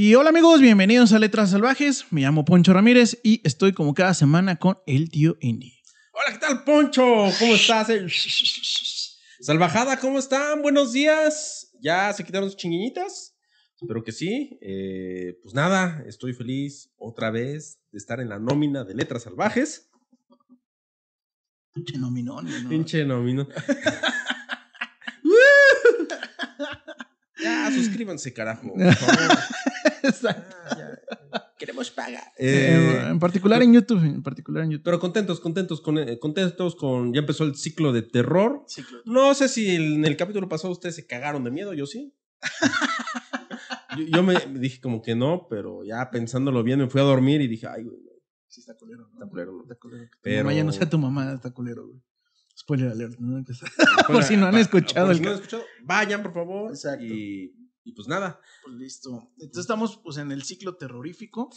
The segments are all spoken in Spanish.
Y hola amigos, bienvenidos a Letras Salvajes. Me llamo Poncho Ramírez y estoy como cada semana con el tío Indy. Hola, ¿qué tal, Poncho? ¿Cómo estás? Eh, Salvajada, ¿cómo están? Buenos días. ¿Ya se quitaron sus chinguiñitas? Espero que sí. Eh, pues nada, estoy feliz otra vez de estar en la nómina de Letras Salvajes. Pinche nominón. ¿no? Pinche nómina. ya, suscríbanse, carajo. por favor. Exacto. Ah. Queremos pagar. Eh, en particular en YouTube, en particular en YouTube. Pero contentos, contentos, con, eh, contentos con. Ya empezó el ciclo de terror. No sé si en el capítulo pasado ustedes se cagaron de miedo, yo sí. yo, yo me dije como que no, pero ya pensándolo bien me fui a dormir y dije, ay, güey, Sí, está culero. ¿no? está culero, ¿no? Está culero. Pero- mamá ya no sea tu mamá, está culero, güey. Spoiler alert, ¿no? Por si no han escuchado por el si no han ca- escuchado, vayan, por favor. Exacto. Y, y pues nada. Pues listo. Entonces estamos pues en el ciclo terrorífico.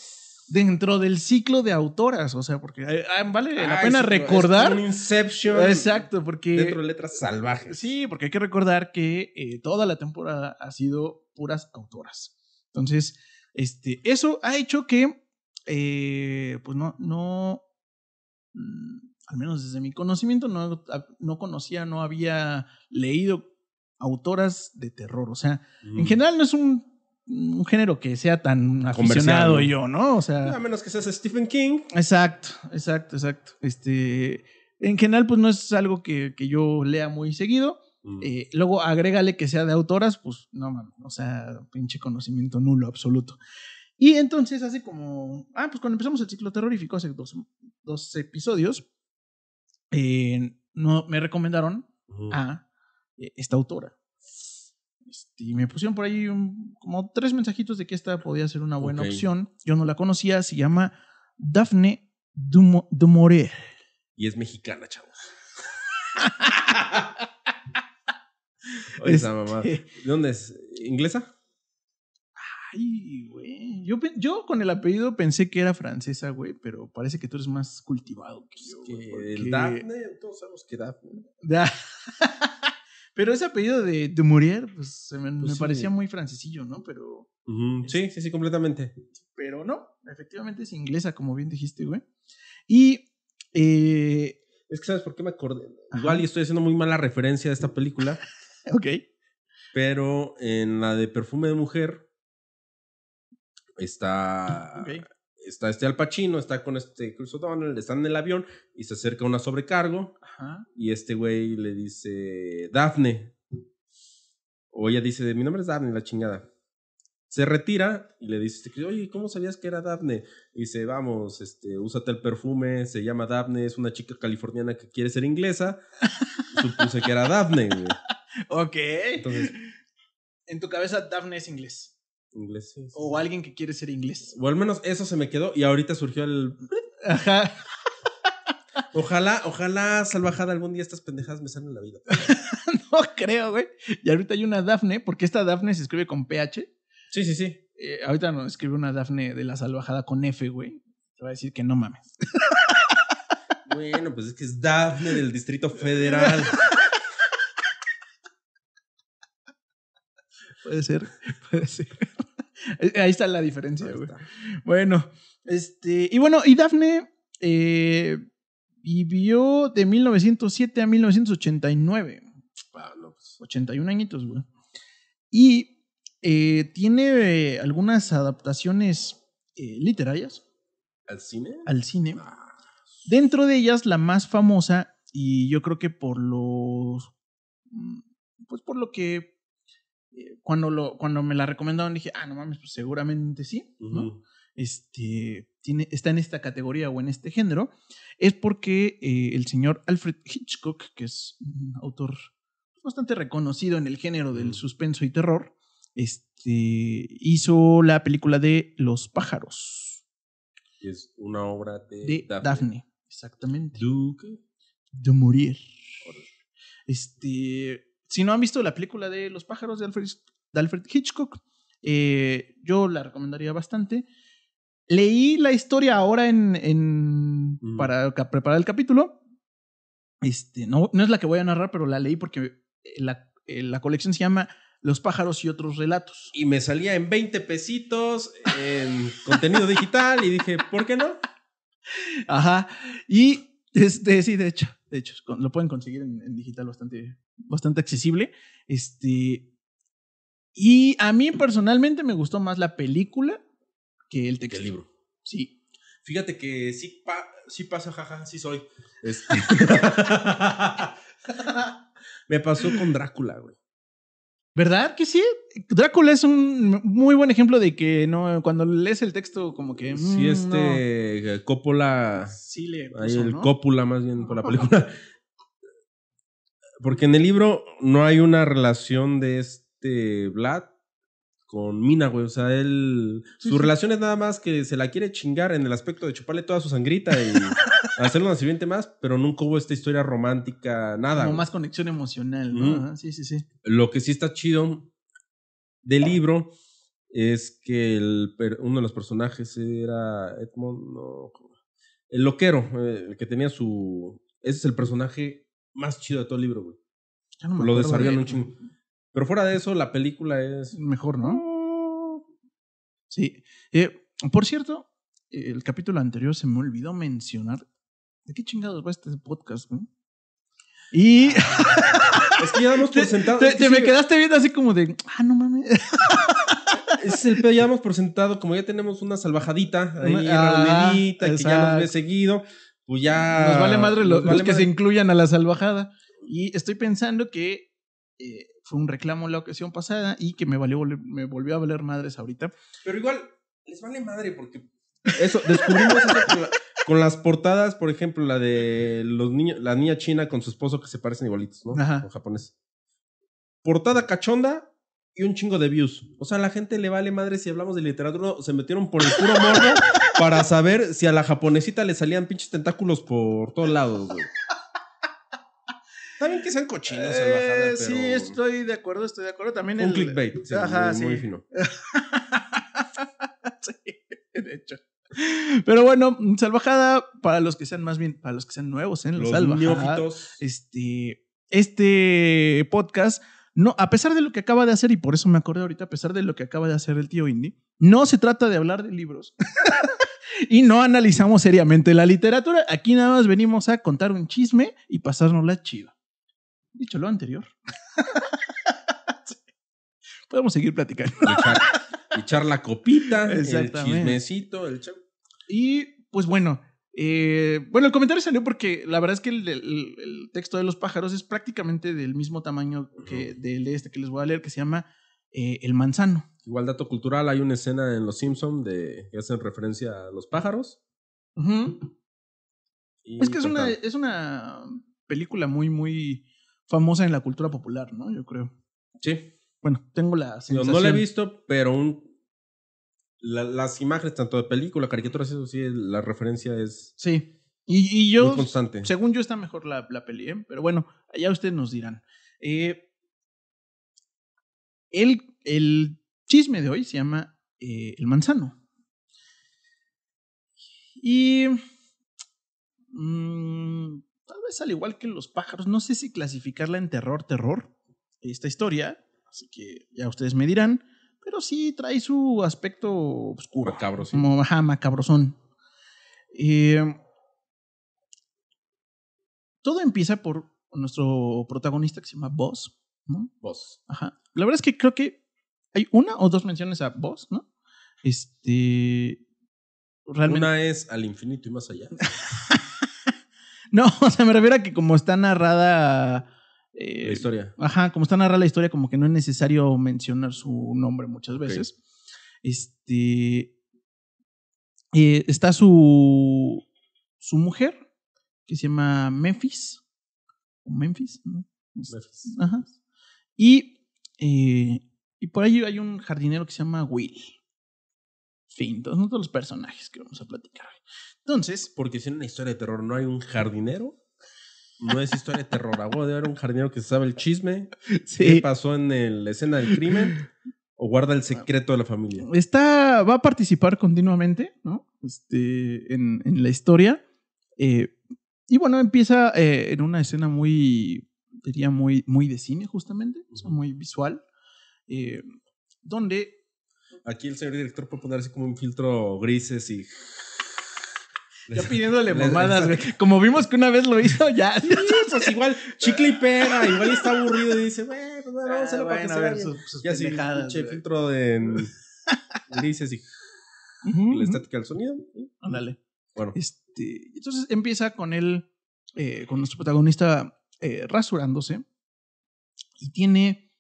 Dentro del ciclo de autoras, o sea, porque eh, ah, vale la pena es recordar. un Inception. Exacto, porque. Dentro de letras salvajes. Sí, porque hay que recordar que eh, toda la temporada ha sido puras autoras. Entonces, este, eso ha hecho que, eh, pues no, no, mm, al menos desde mi conocimiento, no, no conocía, no había leído autoras de terror. O sea, en general no es un, un género que sea tan aficionado ¿no? yo, ¿no? O sea, A menos que seas Stephen King. Exacto, exacto, exacto. Este, en general, pues no es algo que, que yo lea muy seguido. Mm. Eh, luego agrégale que sea de autoras, pues no mames, o sea, pinche conocimiento nulo absoluto. Y entonces hace como, ah, pues cuando empezamos el ciclo terrorífico, hace dos, dos episodios, eh, no, me recomendaron a esta autora. Este, y me pusieron por ahí un- como tres mensajitos de que esta podía ser una buena opción. Yo no la conocía, se llama Daphne Dumo- du Maurier. Y es mexicana, chavos. Oye, esa mamá. ¿De Este, dónde es? ¿Inglesa? Ay, güey. Yo, yo con el apellido pensé que era francesa, güey, pero parece que tú eres más cultivado que yo. Que güey, porque- el Daphne, todos sabemos que Daphne. Pero ese apellido de du Maurier, pues se me, Pues me sí. parecía muy francesillo, ¿no? Pero, Sí, sí, sí, completamente. pero no, efectivamente es inglesa, como bien dijiste, güey. Y eh, Es que, ¿sabes por qué me acordé? Ajá. Igual y estoy haciendo muy mala referencia a esta película, Ok. pero en la de Perfume de Mujer está, Ok. Está este Al Pacino, está con este Chris O'Donnell, están en el avión y se acerca una sobrecargo Ajá. y este güey le dice, Daphne. O ella dice, mi nombre es Daphne, la chingada. Se retira y le dice, oye, ¿cómo sabías que era Daphne? Y dice, vamos, este, úsate el perfume, se llama Daphne, es una chica californiana que quiere ser inglesa. Supuse que era Daphne, güey. Ok. Entonces- en tu cabeza Daphne es inglés. O alguien que quiere ser inglés. O al menos eso se me quedó y ahorita surgió el... Ajá. Ojalá, ojalá, salvajada, algún día estas pendejadas me salen en la vida. No creo, güey. Y ahorita hay una Daphne, porque esta Daphne se escribe con PH. Sí, sí, sí. Eh, ahorita no escribe una Daphne de la salvajada con F, güey. Te va a decir que no mames. Bueno, pues es que es Daphne del Distrito Federal. Puede ser, puede ser. Ahí está la diferencia, güey. Bueno, este. Y bueno, y Daphne eh, vivió de 1907 a 1989. Pablo, pues, 81 añitos, güey. Y eh, tiene eh, algunas adaptaciones literarias ¿Al cine? al cine. Ah, Dentro de ellas, la más famosa, y yo creo que por los. mm, Pues por lo que. Eh, Cuando, lo, cuando me la recomendaron dije, ah, no mames, pues seguramente sí. Este, tiene, está en esta categoría o en este género, es porque eh, el señor Alfred Hitchcock, que es un autor bastante reconocido en el género del suspenso y terror, este, hizo la película de Los pájaros es una obra de, de Daphne. Exactamente. Duke. De morir. Este, si no han visto la película de Los pájaros de Alfred, de Alfred Hitchcock, eh, yo la recomendaría bastante. Leí la historia ahora en, en- Mm. para preparar el capítulo. Este, no, no es la que voy a narrar, pero la leí porque eh, la, eh, la colección se llama Los pájaros y otros relatos. Y me salía en 20 pesitos en contenido digital y dije, ¿por qué no? Ajá. Y este, sí, de hecho, de hecho, lo pueden conseguir en, en digital bastante, bastante accesible. Este. Y a mí personalmente me gustó más la película que el texto. El libro. Sí. Fíjate que sí, pa- sí pasa, jaja, sí soy. Este- Me pasó con Drácula, güey. ¿Verdad que sí? Drácula es un muy buen ejemplo de que no, cuando lees el texto, como que. Sí, mm, este eh, Coppola, no. Sí le ahí el ¿no? cópula más bien por la película. Porque en el libro no hay una relación de este Vlad con Mina, güey. O sea, él. Sí, su sí. relación es nada más que se la quiere chingar en el aspecto de chuparle toda su sangrita y hacerle una sirviente más, pero nunca hubo esta historia romántica, nada. Como güey. más conexión emocional, ¿no? Ajá, Sí, sí, sí. Lo que sí está chido del libro es que el uno de los personajes era Edmond, no, el loquero, eh, el que tenía su... Ese es el personaje más chido de todo el libro, güey. Ya no me Lo desarrollan de- un chingo. Pero fuera de eso, la película es... Mejor, ¿no? Sí. Eh, por cierto, el capítulo anterior se me olvidó mencionar. ¿De qué chingados va este podcast? no? Y Es que ya damos por te, sentado... te- es que te me quedaste viendo así como de, ah, no mames. Ese es el pedo, ya damos por sentado, como ya tenemos una salvajadita ahí Ah, reunidita, que ya nos ve seguido, pues ya... Nos vale madre vale los que se incluyan a la salvajada. Y estoy pensando que eh, fue un reclamo la ocasión pasada y que me, valió, me volvió a valer madres ahorita. Pero igual, les vale madre porque. Eso, descubrimos eso con, la- con las portadas, por ejemplo, la de los niños, la niña china con su esposo que se parecen igualitos, ¿no? Ajá. O japonés. Portada cachonda y un chingo de views. O sea, a la gente le vale madre si hablamos de literatura. Se metieron por el puro morbo para saber si a la japonesita le salían pinches tentáculos por todos lados, güey. Está bien que sean cochinos, Eh, salvajadas, Sí, estoy de acuerdo, estoy de acuerdo. También Un el- clickbait, sí, Ajá, muy, muy sí. fino. sí, de hecho. Pero bueno, salvajada para los que sean más bien, para los que sean nuevos en los, Los salvajadas. Este, este podcast, no, a pesar de lo que acaba de hacer, y por eso me acordé ahorita, a pesar de lo que acaba de hacer el tío Indy, no se trata de hablar de libros. y no analizamos seriamente la literatura. Aquí nada más venimos a contar un chisme y pasárnosla chido. Dicho lo anterior. Sí. Podemos seguir platicando. Echar, la copita, el chismecito, el chau. Y pues bueno, eh, bueno, el comentario salió porque la verdad es que el, el- el texto de los pájaros es prácticamente del mismo tamaño que del de este que les voy a leer, que se llama eh, El Manzano. Igual dato cultural, hay una escena en Los Simpson de que hacen referencia a los pájaros. Es que es una, cantaron. es una película muy, muy famosa en la cultura popular, ¿no? Yo creo. Sí. Bueno, tengo la sensación. no la he visto, pero un- la- las imágenes, tanto de película, caricaturas, eso sí, la referencia es Sí. Y, y muy yo, constante. según yo, está mejor la, la peli, ¿eh? Pero bueno, allá ustedes nos dirán. Eh, el, el chisme de hoy se llama eh, El Manzano. Y. mm, tal vez al igual que los pájaros, no sé si clasificarla en terror, terror, esta historia. Así que ya ustedes me dirán. Pero sí trae su aspecto oscuro. Macabro, sí. Como, ajá, macabrosón. Eh, todo empieza por nuestro protagonista que se llama Boss, ¿no? Vos. Ajá. La verdad es que creo que hay una o dos menciones a Boss, ¿no? Este. Realmente. Una es al infinito y más allá. No, o sea, me refiero a que como está narrada. Eh, La historia. Ajá, como está narrada la historia, como que no es necesario mencionar su nombre muchas veces. Este. eh, está su. su mujer, que se llama Memphis. O Memphis, ¿no? Memphis. Ajá. Y. eh, y por ahí hay un jardinero que se llama Will. Fin, todos, todos los personajes que vamos a platicar hoy. Entonces, Porque si en una historia de terror no hay un jardinero, no es historia de terror. A huevo debe haber un jardinero que sabe el chisme, qué sí, pasó en el- la escena del crimen, o guarda el secreto de la familia. está, va a participar continuamente, ¿no? Este, en, en la historia. Eh, y bueno, empieza eh, en una escena muy, diría, muy, muy de cine, justamente, o sea, muy visual. eh, donde Aquí el señor director puede poner así como un filtro grises y. ya pidiéndole mamadas, güey. Como vimos que una vez lo hizo, ya. Sí, pues igual, chicle y pega, igual está aburrido y dice, bueno, pues vamos a hacerlo para que se a ver, vea bien". sus, sus Y así, pinche filtro de y Ujú, la estática del sonido. Ándale. Bueno, Este, entonces empieza con él, eh, con nuestro protagonista eh, rasurándose. Y tiene.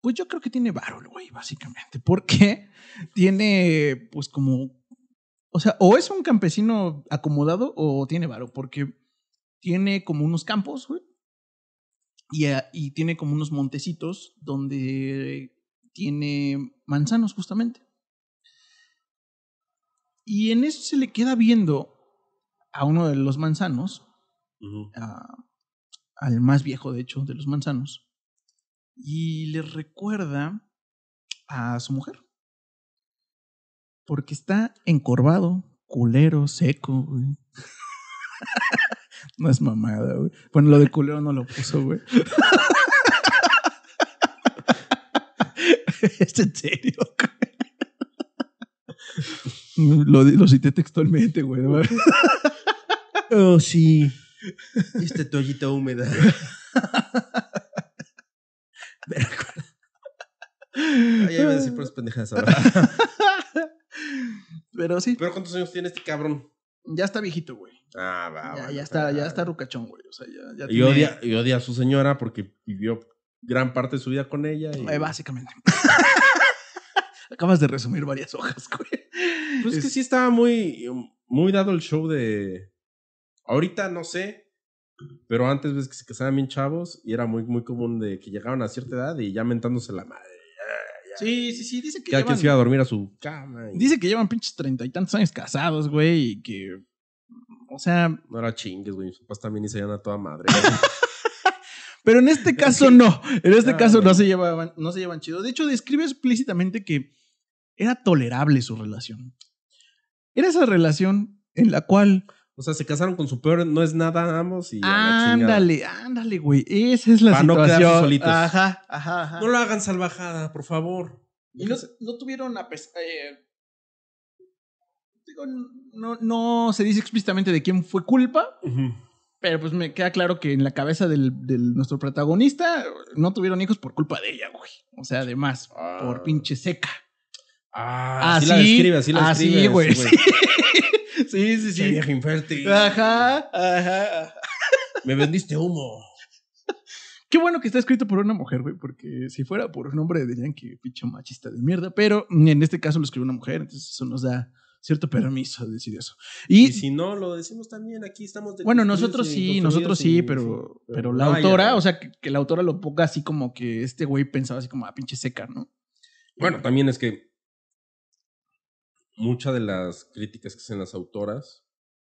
Pues yo creo que tiene varo el güey, básicamente. Porque tiene, pues como. O sea, o es un campesino acomodado o tiene varo. Porque tiene como unos campos, güey. Y, a- y tiene como unos montecitos donde tiene manzanos, justamente. Y en eso se le queda viendo a uno de los manzanos, a- al más viejo, de hecho, de los manzanos, y le recuerda a su mujer. Porque está encorvado, culero, seco, güey. no es mamada, güey. Bueno, lo de culero no lo puso, güey. es en serio, güey. Lo, lo cité textualmente, güey. Oh, sí. Esta toallita húmeda. Ay, iba a decir puras pendejadas ahora. Pero sí, Pero ¿cuántos años tiene este cabrón? ya está viejito, güey. Ah, va, Ya, bueno, ya está, ya está rucachón, güey. O sea, ya, ya Y tiene- odia, y odia a su señora porque vivió gran parte de su vida con ella. Y... Eh, básicamente. Acabas de resumir varias hojas, güey. Pues es que sí estaba muy, muy dado el show de. Ahorita no sé, pero antes ves que se casaban bien chavos y era muy, muy común de que llegaban a cierta edad y ya mentándose la madre. Sí, sí, sí, dice que quien llevan, se iba a dormir a su cama. y- dice que llevan pinches treinta y tantos años casados, güey, y que, o sea, No era chingues, güey. Mis papás también y se iban a toda madre. pero en este caso no, en este Ah, caso no se llevaban, no se llevan chido. De hecho, describe explícitamente que era tolerable su relación. Era esa relación en la cual o sea, se casaron con su peor, no es nada ambos y. a la chingada. Ándale, ándale, güey. Esa es la Pa' no situación. quedarse solitos. Ajá, ajá, ajá. No lo hagan salvajada, por favor. y no, no tuvieron a pesar. digo, no, no se dice explícitamente de quién fue culpa, pero pues me queda claro que en la cabeza del, del nuestro protagonista no tuvieron hijos por culpa de ella, güey. O sea, además, Ah. por pinche seca. Ah, así la describe, así la así, describe. güey. sí, Sí, sí, sí. Qué vieja infértil. Ajá, ajá, ajá. Me vendiste humo. Qué bueno que está escrito por una mujer, güey, porque si fuera por un hombre dirían que pinche machista de mierda, pero en este caso lo escribió una mujer, entonces eso nos da cierto permiso de decir eso. Y, Y si no, lo decimos también, aquí estamos de bueno, nosotros sí, nosotros y- sí, pero, pero la vaya. autora, o sea, que, que la autora lo ponga así como que este güey pensaba así como a pinche seca, ¿no? Bueno, también es que muchas de las críticas que hacen las autoras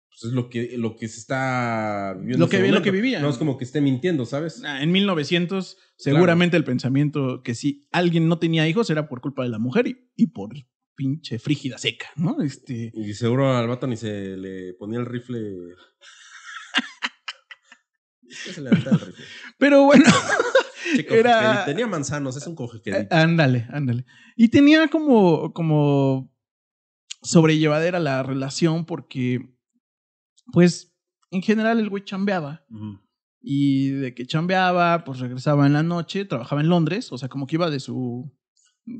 pues es lo que, lo que se está viviendo. Lo que- lo que vivían. No es como que esté mintiendo, ¿sabes? Ah, En 1900, seguramente el pensamiento que si alguien no tenía hijos era por culpa de la mujer y, y por pinche frígida seca, ¿no? Este, Y seguro al vato ni se le ponía el rifle. Es que se le aventaba el rifle. pero bueno, Era- cojequedito. Tenía manzanos, es un Eh, cojequedito. ándale, ándale. Y tenía como, como sobrellevadera la relación porque, pues, en general el güey chambeaba. Y de que chambeaba, pues regresaba en la noche, trabajaba en Londres, o sea, como que iba de su,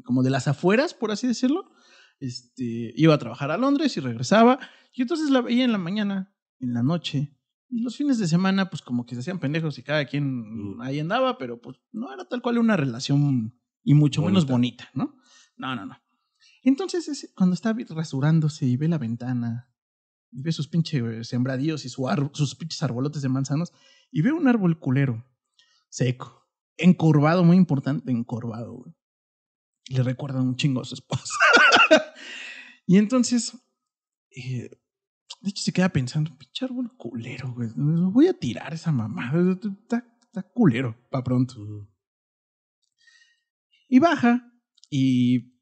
como de las afueras, por así decirlo. Este, iba a trabajar a Londres y regresaba. Y entonces la veía en la mañana, en la noche. Y los fines de semana, pues como que se hacían pendejos y cada quien Mm. ahí andaba, pero pues no era tal cual una relación y mucho menos bonita, ¿no? No, no, no. Entonces, cuando está rasurándose y ve la ventana, y ve sus pinches sembradíos y su sus pinches arbolotes de manzanos, y ve un árbol culero, seco, encorvado, muy importante, encorvado, güey. Le recuerda un chingo a su esposa. y entonces, eh, de hecho, se queda pensando, pinche árbol culero, güey. Lo voy a tirar esa mamada. Está, está culero, pa' pronto. Y baja y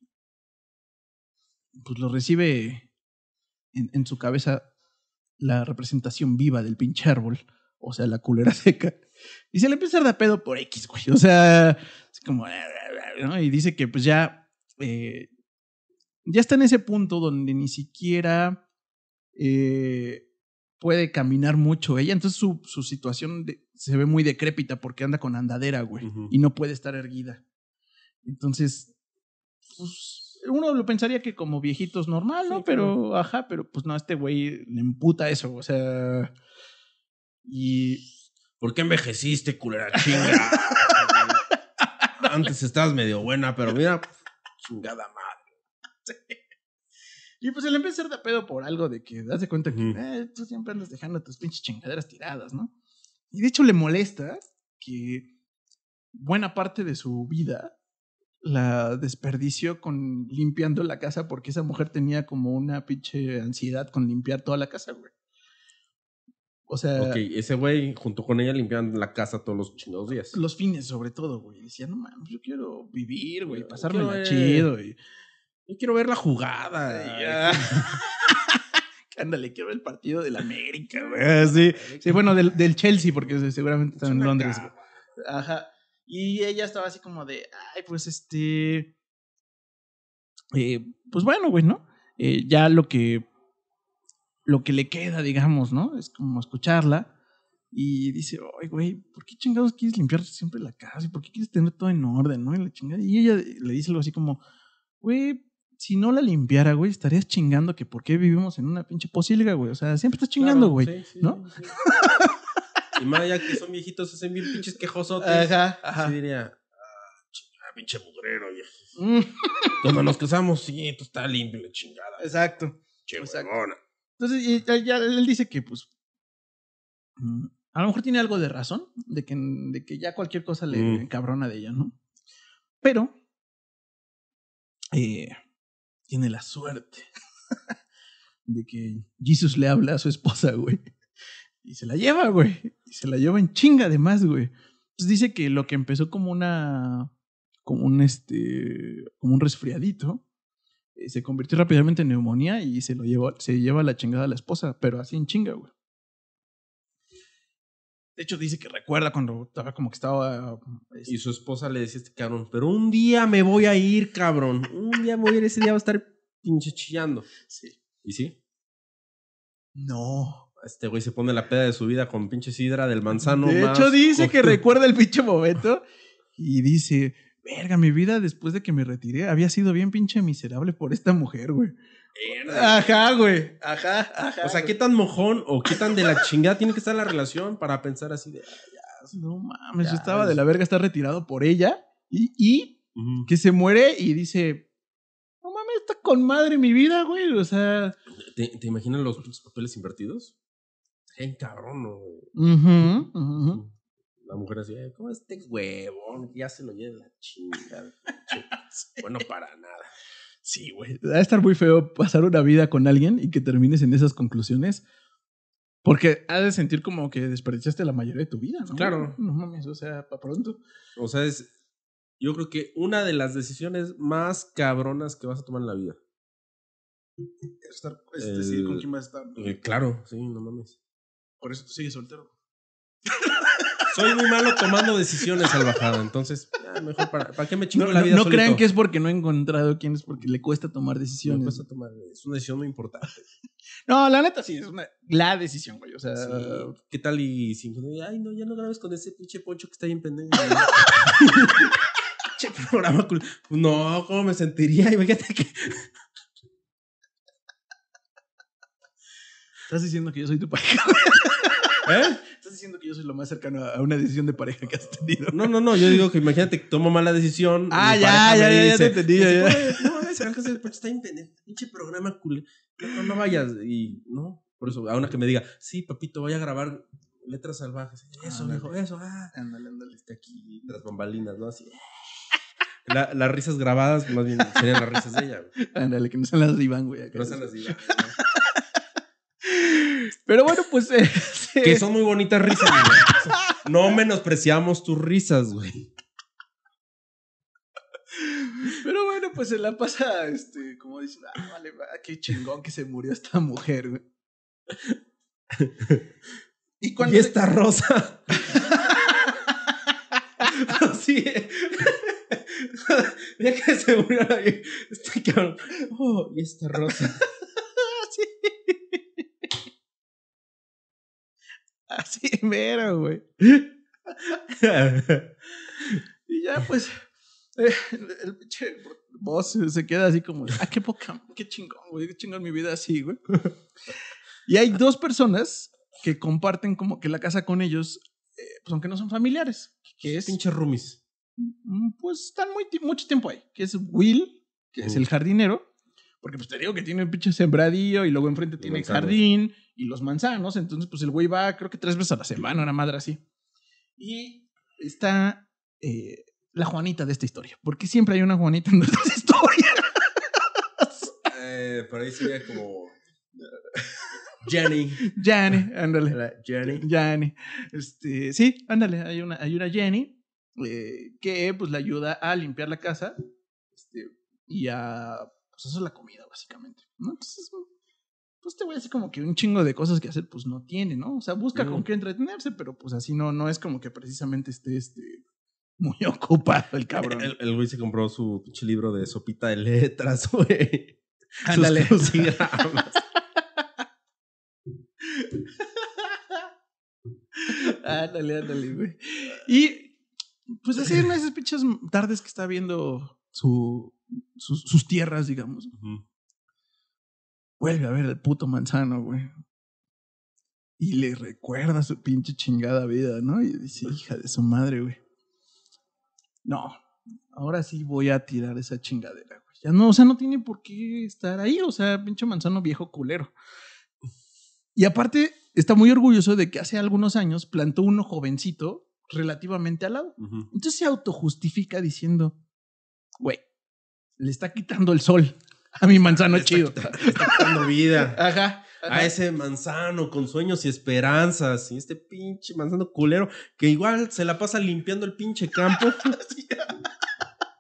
pues lo recibe en, en su cabeza la representación viva del pinche árbol, o sea, la culera seca. Y se le empieza a dar pedo por X, güey. O sea, es como... ¿no? Y dice que pues ya, eh, ya está en ese punto donde ni siquiera eh, puede caminar mucho ella. Entonces su, su situación de- se ve muy decrépita porque anda con andadera, güey. Y no puede estar erguida. Entonces, pues uno lo pensaría que como viejitos normal, ¿no? Sí, pero, ajá, pero pues no, a este güey le emputa eso, o sea... Y ¿Por qué envejeciste, culera chinga? Antes estabas medio buena, pero mira, chingada madre. Y pues se le empieza a hacer de pedo por algo de que das de cuenta que. "Eh, tú siempre andas dejando tus pinches chingaderas tiradas, ¿no? Y de hecho le molesta que buena parte de su vida la desperdició con limpiando la casa porque esa mujer tenía como una pinche ansiedad con limpiar toda la casa, güey. O sea, Ok, ese güey junto con ella limpiaban la casa todos los chingados días. los fines sobre todo, güey. Decía, no mames, yo quiero vivir, güey, pasármela eh, chido y... Yo quiero ver la jugada. Ándale, quiero ver el partido del América, güey. Sí, sí bueno, del, del Chelsea, porque seguramente está Es en Londres. güey. Ajá. Y ella estaba así como de, ay, pues este. eh, pues bueno, güey, ¿no? Eh, ya lo que. Lo que le queda, digamos, ¿no? Es como escucharla. Y dice, ay, güey, ¿por qué chingados quieres limpiar siempre la casa? ¿Y por qué quieres tener todo en orden, no? Y, la chingada. y ella le dice algo así como, güey, si no la limpiara, güey, estarías chingando que por qué vivimos en una pinche posilga, güey. O sea, siempre estás chingando, Claro, güey. sí, sí, ¿no? sí. y más ya que son viejitos, hacen bien pinches quejosotes. Ajá, ajá. Sí diría, ah, pinche mugrero, viejo. Mm, Cuando nos casamos, sí, esto está limpio, la chingada. exacto. Che, exacto. Entonces, y ya, ya él dice que, pues, mm, a lo mejor tiene algo de razón, de que, de que ya cualquier cosa le Mm. encabrona de ella, ¿no? Pero, eh, tiene la suerte de que Jesus le habla a su esposa, güey. Y se la lleva, güey. Y se la lleva en chinga además, güey. Entonces dice que lo que empezó como una. como un este. como un resfriadito. eh, se convirtió rápidamente en neumonía y se lo llevó, se lleva la chingada a la esposa, pero así en chinga, güey. De hecho, dice que recuerda cuando estaba como que estaba. Y su esposa le decía a este cabrón, pero un día me voy a ir, cabrón. Un día me voy a ir, ese día va a estar pinche chillando. sí. ¿Y sí? No. Este güey se pone la peda de su vida con pinche sidra del manzano. de más hecho, dice que recuerda el pinche momento y dice: Verga, mi vida después de que me retiré había sido bien pinche miserable por esta mujer, güey. Ajá, güey. Ajá, ajá. O sea, ¿qué tan mojón o qué tan de la chingada tiene que estar la relación para pensar así de... No mames, Ya, yo estaba es- de la verga estar retirado por ella y, y que se muere y dice, no mames, está con madre mi vida, güey. O sea, ¿Te, te imaginas los papeles invertidos? Qué cabrón, ¿no? ujú. La mujer así, "Ay, ¿cómo este huevón? Ya se lo lleva la chingada. pinche- Bueno, para nada. sí, güey. Va a estar muy feo pasar una vida con alguien y que termines en esas conclusiones. Porque has de sentir como que desperdiciaste la mayoría de tu vida, ¿no? Claro. No mames, o sea, para pronto. O sea, es. Yo creo que una de las decisiones más cabronas que vas a tomar en la vida. Estar, este, decidir con quién vas a estar. Eh, claro, sí, no mames. Por eso tú sigues soltero. Soy muy malo tomando decisiones, salvajada. Entonces, ya, mejor para, ¿para qué me chingo No, la no- vida no solito? crean que es porque no he encontrado quién es porque le cuesta tomar decisiones. cuesta tomar, es una decisión muy importante. No, la neta sí, es una, la decisión, güey. O sea, Sí. ¿Qué tal y sin ay no, ya no grabes con ese pinche poncho que está ahí en pendejo? Pinche programa cool. No, ¿cómo me sentiría? Imagínate que. estás diciendo que yo soy tu pareja. ¿Eh? Estás diciendo que yo soy lo más cercano a una decisión de pareja que has tenido. No, no, no. Yo digo que imagínate que tomo mala decisión. Ah, ya, ya, ya, ya te entendí, ya, ya. "Oye, No, está pendejo. Pinche programa cool. No, no, vayas. Y no, por eso, a una que me diga, sí, papito, voy a grabar letras salvajes. Eso, Ándale. hijo, eso, ah. Ándale, ándale. Está aquí, tras bambalinas, ¿no? Así. La- las risas grabadas, más bien serían las risas de ella. güey. Ándale, que no sean las de Iván, güey. No sean así. ¿no? Pero bueno, pues. eh. Que son muy bonitas risas, güey. No menospreciamos tus risas, güey. Pero bueno, pues se la pasa, este, como dicen, ah, vale, va, qué chingón que se murió esta mujer, güey. Y cuando. Y esta rosa. Sí. Ya que se murió la vieja, este cabrón. Oh, y esta rosa. Así mero, güey. Y ya, pues, eh, el, pinche boss se queda así como, ah, qué poca, qué chingón, güey, qué chingón mi vida así, güey. Y hay dos personas que comparten como que la casa con ellos, eh, pues aunque no son familiares, que es, Pinche roomies. mm, pues están muy, mucho tiempo ahí, que es Will, que es Mm. el jardinero, porque pues te digo que tiene un pinche sembradío y luego enfrente tiene el jardín y los manzanos, entonces pues el güey va creo que tres veces a la semana, una madre así. Y está eh, la Juanita de esta historia, porque siempre hay una Juanita en nuestras historias. Eh, por ahí sería como. Jenny. Jani, ándale. Jenny. Jenny. Este, sí, ándale, hay una, hay una Jenny eh, que pues le ayuda a limpiar la casa este, y a pues hacer la comida, básicamente. ¿no? Entonces, pues te voy a decir como que un chingo de cosas que hacer, pues no tiene, ¿no? O sea, busca con qué entretenerse, pero pues así no, no es como que precisamente esté este, muy ocupado el cabrón. El, el güey se compró su pinche libro de sopita de letras, güey. Ándale. Sus ándale, ándale, güey. Y pues así en esas pinches tardes que está viendo su, sus, sus tierras, digamos. Ujú. Vuelve a ver al puto manzano, güey. Y le recuerda su pinche chingada vida, ¿no? Y dice, hija de su madre, güey. No, ahora sí voy a tirar esa chingadera, güey. Ya no, o sea, no tiene por qué estar ahí, o sea, pinche manzano viejo culero. Y aparte, está muy orgulloso de que hace algunos años plantó uno jovencito relativamente al lado. Entonces se autojustifica diciendo, güey, le está quitando el sol a mi manzano Está chido. Está quitando vida. Ajá. A ese manzano con sueños y esperanzas. Y este pinche manzano culero que igual se la pasa limpiando el pinche campo. Sí.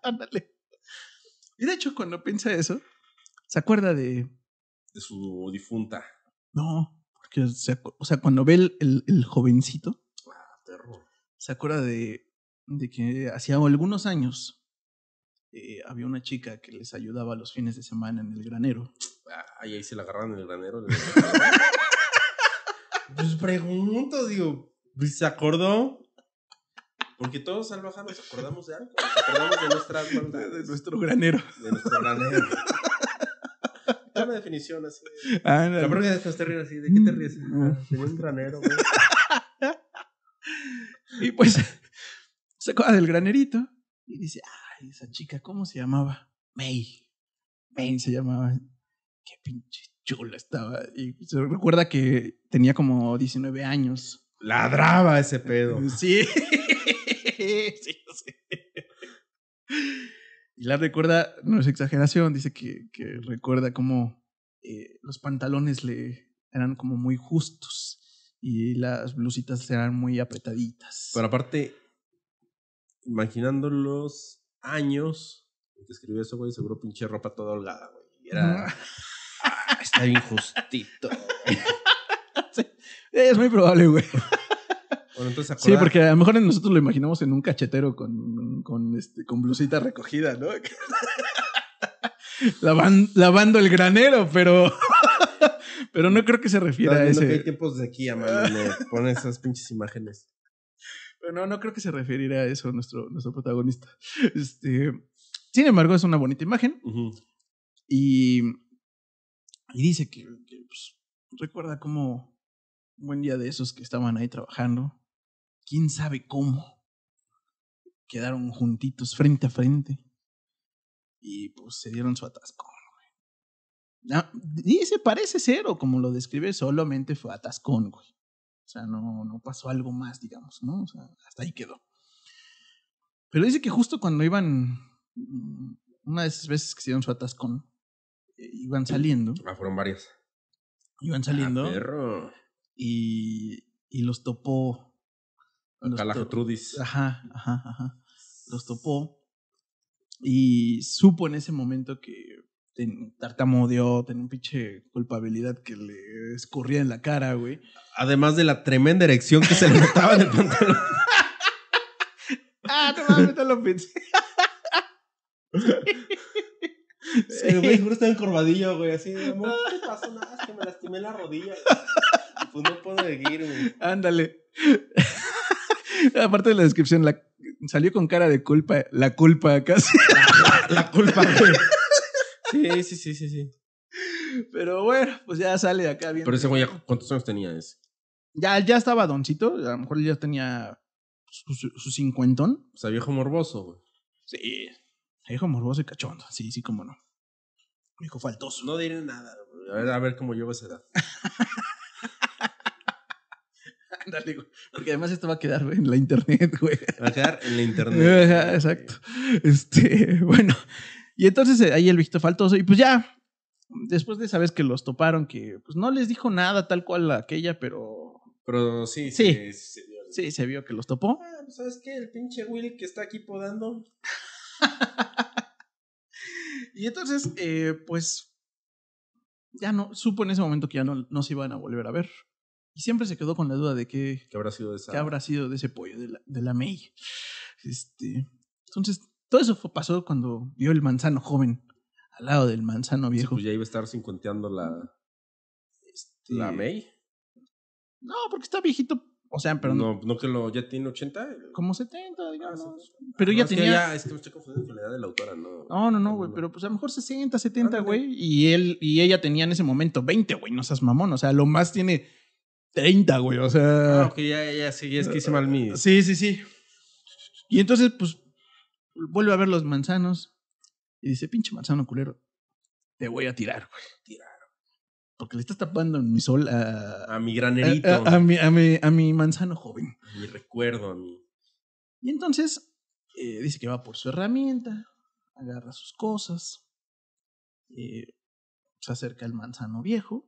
Ándale. Y de hecho, cuando piensa eso, se acuerda de. De su difunta. No, porque se o sea, cuando ve el, el- el jovencito, Ah, perro. se acuerda de, de que hacía algunos años eh, había una chica que les ayudaba los fines de semana en el granero. Ay, ahí se la agarraron en el granero. pues pregunto, digo, pues, ¿se acordó? Porque todos salvajes nos acordamos de algo. Nos acordamos de nuestras De, de nuestro granero. De nuestro granero. Da una definición así. Ándale. La verdad que después te ríes así. ¿De qué te ríes? Mm. Ah, Tenía un granero, güey. Y pues se acuerda del granerito y dice, ay, esa chica, ¿cómo se llamaba? May. May se llamaba. Qué pinche chula estaba. Y se recuerda que tenía como 19 años. Ladraba ese pedo. Sí. sí, lo sé. Y la recuerda, no es exageración, dice que, que recuerda cómo eh, los pantalones le eran como muy justos y las blusitas eran muy apretaditas. Pero aparte, imaginando los años que escribió eso, güey, seguro pinche ropa toda holgada, güey. Y Era. Ah, está bien justito. Sí, es muy probable, güey. Bueno, entonces Sí, porque a lo mejor nosotros lo imaginamos en un cachetero con, con, este, con blusita recogida, ¿no? Lavan- lavando el granero, pero, pero no creo que se refiera a viendo que hay ese. tiempos de aquí, mano. Me ponen esas pinches imágenes. No, no creo que se refiera a eso nuestro, nuestro protagonista. Este, sin embargo, es una bonita imagen y, y dice que, que, pues, recuerda como un buen día de esos que estaban ahí trabajando, quién sabe cómo, quedaron juntitos frente a frente y pues se dieron su atascón. güey. Ah, dice, parece ser, o como lo describe, solamente fue atascón, güey. O sea, no, no pasó algo más, digamos, ¿no? O sea, hasta ahí quedó. Pero dice que justo cuando iban, mm, una de esas veces que se dieron su atascón, eh, iban saliendo, Ah, fueron varias. iban saliendo Ah, perro. y, y los topó. los Acá la to- Gertrudis. Ajá, ajá, ajá. Los topó y supo en ese momento que ten- tartamudeó, tenía un pinche culpabilidad que le escurría en la cara, güey. Además de la tremenda erección que se le notaba en el pantalón. Ah, no mames, no lo pensé. Sí. El güey seguro estaba encorvadillo, güey, así, amor, ¿qué te pasó? Nada, es que me lastimé la rodilla. Pues no puedo seguir, güey. Ándale. Aparte de la descripción, la, salió con cara de culpa, la culpa casi. La, la culpa, güey. Sí, sí, sí, sí, sí. Pero bueno, pues ya sale de acá bien. Pero ese güey, ¿cuántos años tenía ese? Ya, ya estaba doncito, a lo mejor ya tenía su, su, su cincuentón. O sea, viejo morboso, güey. Sí. Viejo morboso y cachondo. Sí, sí, cómo no. Viejo faltoso. No diré nada, güey. A ver, a ver cómo llevo esa edad. Ándale, güey. Porque además esto va a quedar en la internet, güey. Va a quedar en la internet. Exacto. Este, bueno. Y entonces eh, ahí el viejito faltoso. Y pues ya, después de esa vez que los toparon, que pues no les dijo nada tal cual aquella, pero Pero sí, Sí. dio el- sí, se vio que los topó. Ah, pues, ¿sabes qué? El pinche Will que está aquí podando. Y entonces, eh, pues, ya no, supo en ese momento que ya no, no se iban a volver a ver. Y siempre se quedó con la duda de qué, ¿Qué habrá sido de esa? qué habrá sido de ese pollo, de la, de la May. Este, entonces, todo eso fue, pasó cuando vio el manzano joven al lado del manzano Sí, viejo. pues ya iba a estar cincuenteando la, Este, la May. No, porque está viejito. O sea, pero no, no, que lo ya tiene 80. como 70, digamos. Ah, sí. Pero No, ya es que tenía. ya- es que me estoy confundiendo con la edad de la autora, ¿no? No, no, no, güey, pero pues a lo mejor 60, 70, Ándale. güey. Y él y ella tenía en ese momento 20, güey, no seas mamón. O sea, lo más tiene 30, güey. O Ah, sea. ok, ya, ya, sí, ya es que hice mal mi. Sí, sí, sí. Y entonces, pues, vuelve a ver los manzanos. Y dice, pinche manzano culero, te voy a tirar, güey. Tirar. Porque le estás tapando en mi sol a, A mi a, granerito. a- a mi, a, mi, a mi manzano joven. a mi recuerdo, a mi. Y entonces eh, dice que va por su herramienta, agarra sus cosas, eh, se acerca al manzano viejo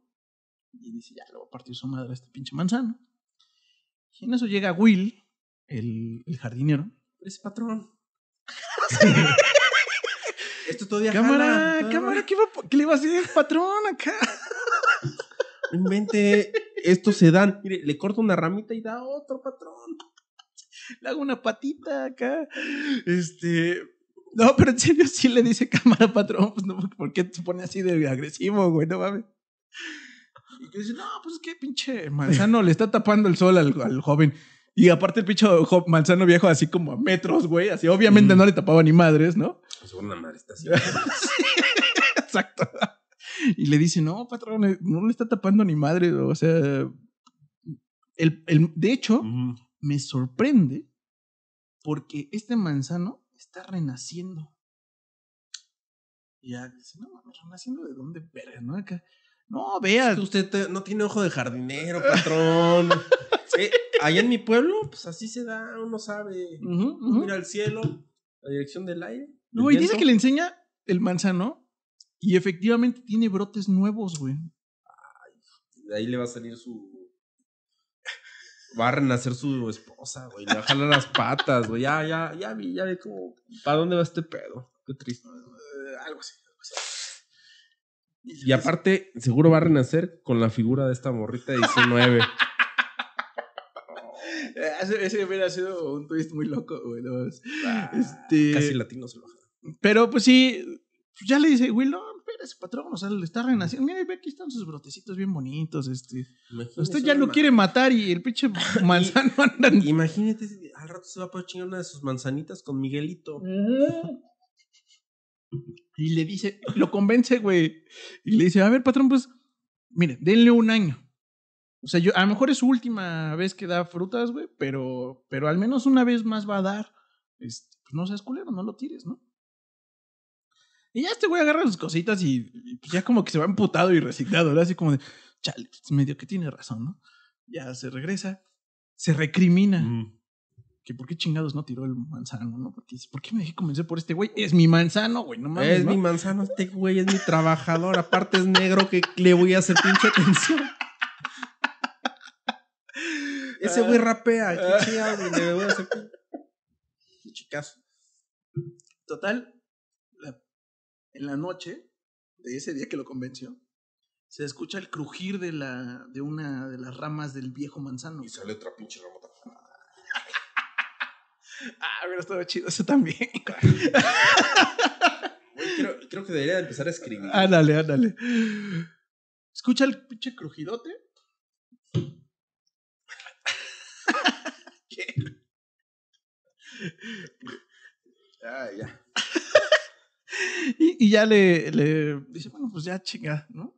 y dice, ya le voy a partir su madre a este pinche manzano. Y en eso llega Will, el, el jardinero. Ese patrón. Esto todavía Cámara, jala, todavía cámara, ¿qué, va- qué le va a hacer patrón acá? Invente. Estos se dan. Mire, le corta una ramita y da otro patrón. Le hago una patita acá. Este. No, pero en serio sí le dice cámara, patrón. Pues no, ¿por qué se pone así de agresivo, güey? No mames. Y que dice, no, pues es que pinche manzano le está tapando el sol al, al joven. Y aparte el pinche jo- manzano viejo así como a metros, güey. Así obviamente Mm. no le tapaba ni madres, ¿no? Seguro una madre está así. Exacto. Y le dice, no, patrón, eh, no le está tapando ni madre. O sea, el, el, de hecho, me sorprende porque este manzano está renaciendo. Y ya dice, no mames, renaciendo de dónde verga, ¿no? Acá. No, vea. Usted te- no tiene ojo de jardinero, patrón. Eh, allá en mi pueblo, pues así se da, uno sabe. Mira al cielo, la dirección del aire. No, y dice que le enseña el manzano y efectivamente tiene brotes nuevos, güey. De ahí le va a salir su. Va a renacer su esposa, güey. Le va a jalar las patas, güey. Ya, ya, ya vi, ya vi como. ¿Para dónde va este pedo? Qué triste. Eh, algo así. algo así. Y aparte, seguro va a renacer con la figura de esta morrita de 19. Ese, hubiera sido un twist muy loco, güey. ¿no? Ah, Este- Casi latino se lo. Pero pues sí, pues, ya le dice, güey, no, espérese, patrón, o sea, le está renaciendo. Mira, ve, aquí están sus brotecitos bien bonitos, este. Imagínese Usted ya lo quiere matar y el pinche manzano anda Imagínate, al rato se va a poder chingar una de sus manzanitas con Miguelito. Y le dice, lo convence, güey. Y le dice, a ver, patrón, pues, mire, denle un año. O sea, yo, a lo mejor es su última vez que da frutas, güey, pero, pero al menos una vez más va a dar. Este, pues no seas culero, no lo tires, ¿no? Y ya este güey agarra sus cositas y, y pues ya como que se va emputado y resignado, ¿no? Así como de, chale, pues, medio que tiene razón, ¿no? Ya se regresa, se recrimina. Mm. Que por qué chingados no tiró el manzano, ¿no? Porque dice, ¿por qué me dejé convencer por este güey? Es mi manzano, güey, no mames, Es ¿no? mi manzano, este güey es mi trabajador. Aparte es negro que le voy a hacer pinche atención. Ese güey rapea. Qué chingado, güey, le voy a hacer pin- pinche caso. Total, en la noche de ese día que lo convenció, se escucha el crujir de, la, de una de las ramas del viejo manzano. Y sale otra pinche ramota. Ah, hubiera estado chido eso también. debería empezar a escribir. Ándale, ándale. Escucha el pinche crujidote. Ah, ya. Y, y ya le, le dice, bueno, pues ya chinga, ¿no?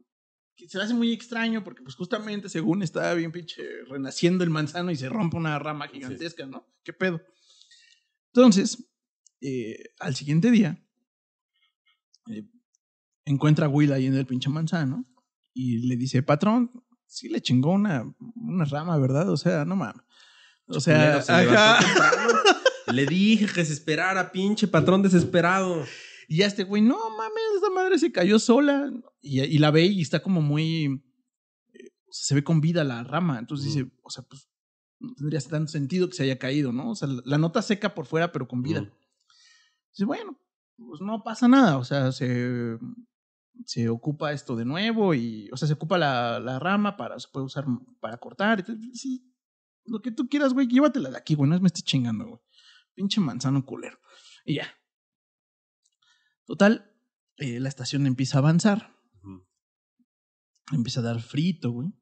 Que se le hace muy extraño porque pues justamente según estaba bien pinche renaciendo el manzano y se rompe una rama gigantesca, ¿no? ¿Qué pedo? Entonces, eh, al siguiente día, eh, encuentra a Will ahí en el pinche manzano y le dice, patrón, sí le chingó una, una rama, ¿verdad? O sea, no mames. O sea, se ajá. Le dije que se esperara, pinche patrón desesperado. Y ya este güey, no mames, esa madre se cayó sola. Y, y la ve y está como muy. eh, o sea, se ve con vida la rama. Entonces dice, o sea, pues no tendría tanto sentido que se haya caído, ¿no? O sea, la, la nota seca por fuera, pero con vida. Mm. Dice, bueno, pues no pasa nada. O sea, se, se ocupa esto de nuevo y, o sea, se ocupa la, la rama para, se puede usar para cortar. Entonces, sí, lo que tú quieras, güey, llévatela de aquí, güey, no me estés chingando, güey. Pinche manzano culero. Y ya. Total, eh, la estación empieza a avanzar. Empieza a dar frito, güey.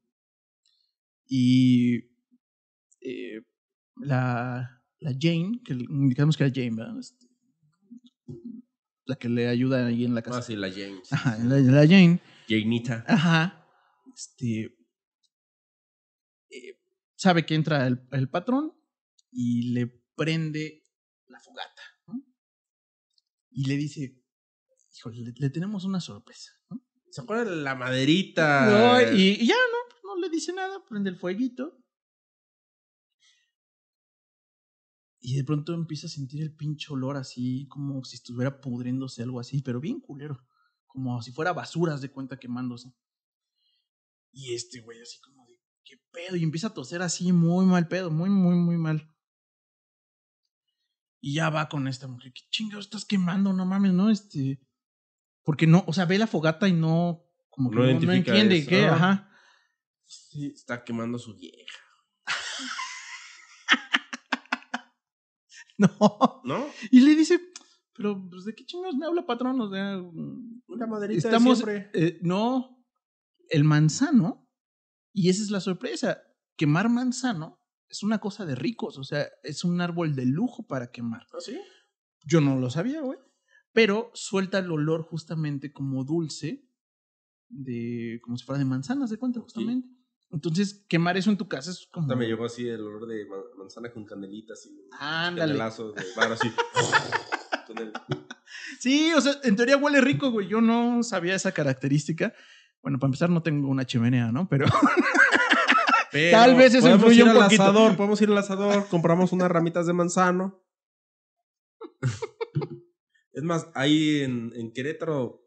Y eh, la, la Jane, que indicamos que era Jane, ¿verdad? Este, la que le ayuda ahí en la casa. Ah, sí, la James. Ajá, la, la Jane. Janita. Ajá. Este. eh, sabe que entra el, el patrón y le prende la fogata. ¿no? Y le dice: Híjole, le, le tenemos una sorpresa. ¿no? ¿Se acuerdan de la maderita? No, y, y ya no, no le dice nada, prende el fueguito. Y de pronto empieza a sentir el pinche olor así, como si estuviera pudriéndose algo así, pero bien culero. Como si fuera basuras de cuenta quemándose. Y este güey así como de, ¿qué pedo? Y empieza a toser así, muy mal pedo, muy, muy, muy mal. Y ya va con esta mujer, ¿qué chingados estás quemando? No mames, ¿no? Este. Porque no, o sea, ve la fogata y no, como que No no, no identifica entiende eso. qué, Ah. ajá. Sí, está quemando a su vieja. No. ¿No? Y le dice, pero pues, ¿de qué chingados me habla patrón? O sea, Una maderita estamos, de siempre. eh, no, el manzano, y esa es la sorpresa, quemar manzano es una cosa de ricos, o sea, es un árbol de lujo para quemar. ¿Ah, sí? Yo no lo sabía, güey. Pero suelta el olor justamente como dulce, de como si fuera de manzanas, de cuenta, justamente. Entonces, quemar eso en tu casa es como... Me llegó así el olor de ma- manzana con canelitas y Ándale. canelazo de bar así. Sí, o sea, en teoría huele rico, güey. Yo no sabía esa característica. Bueno, para empezar, no tengo una chimenea, ¿no? Pero Pero Tal vez eso influye un al poquito. asador, podemos ir al asador, compramos unas ramitas de manzano. es más, ahí en, en Querétaro,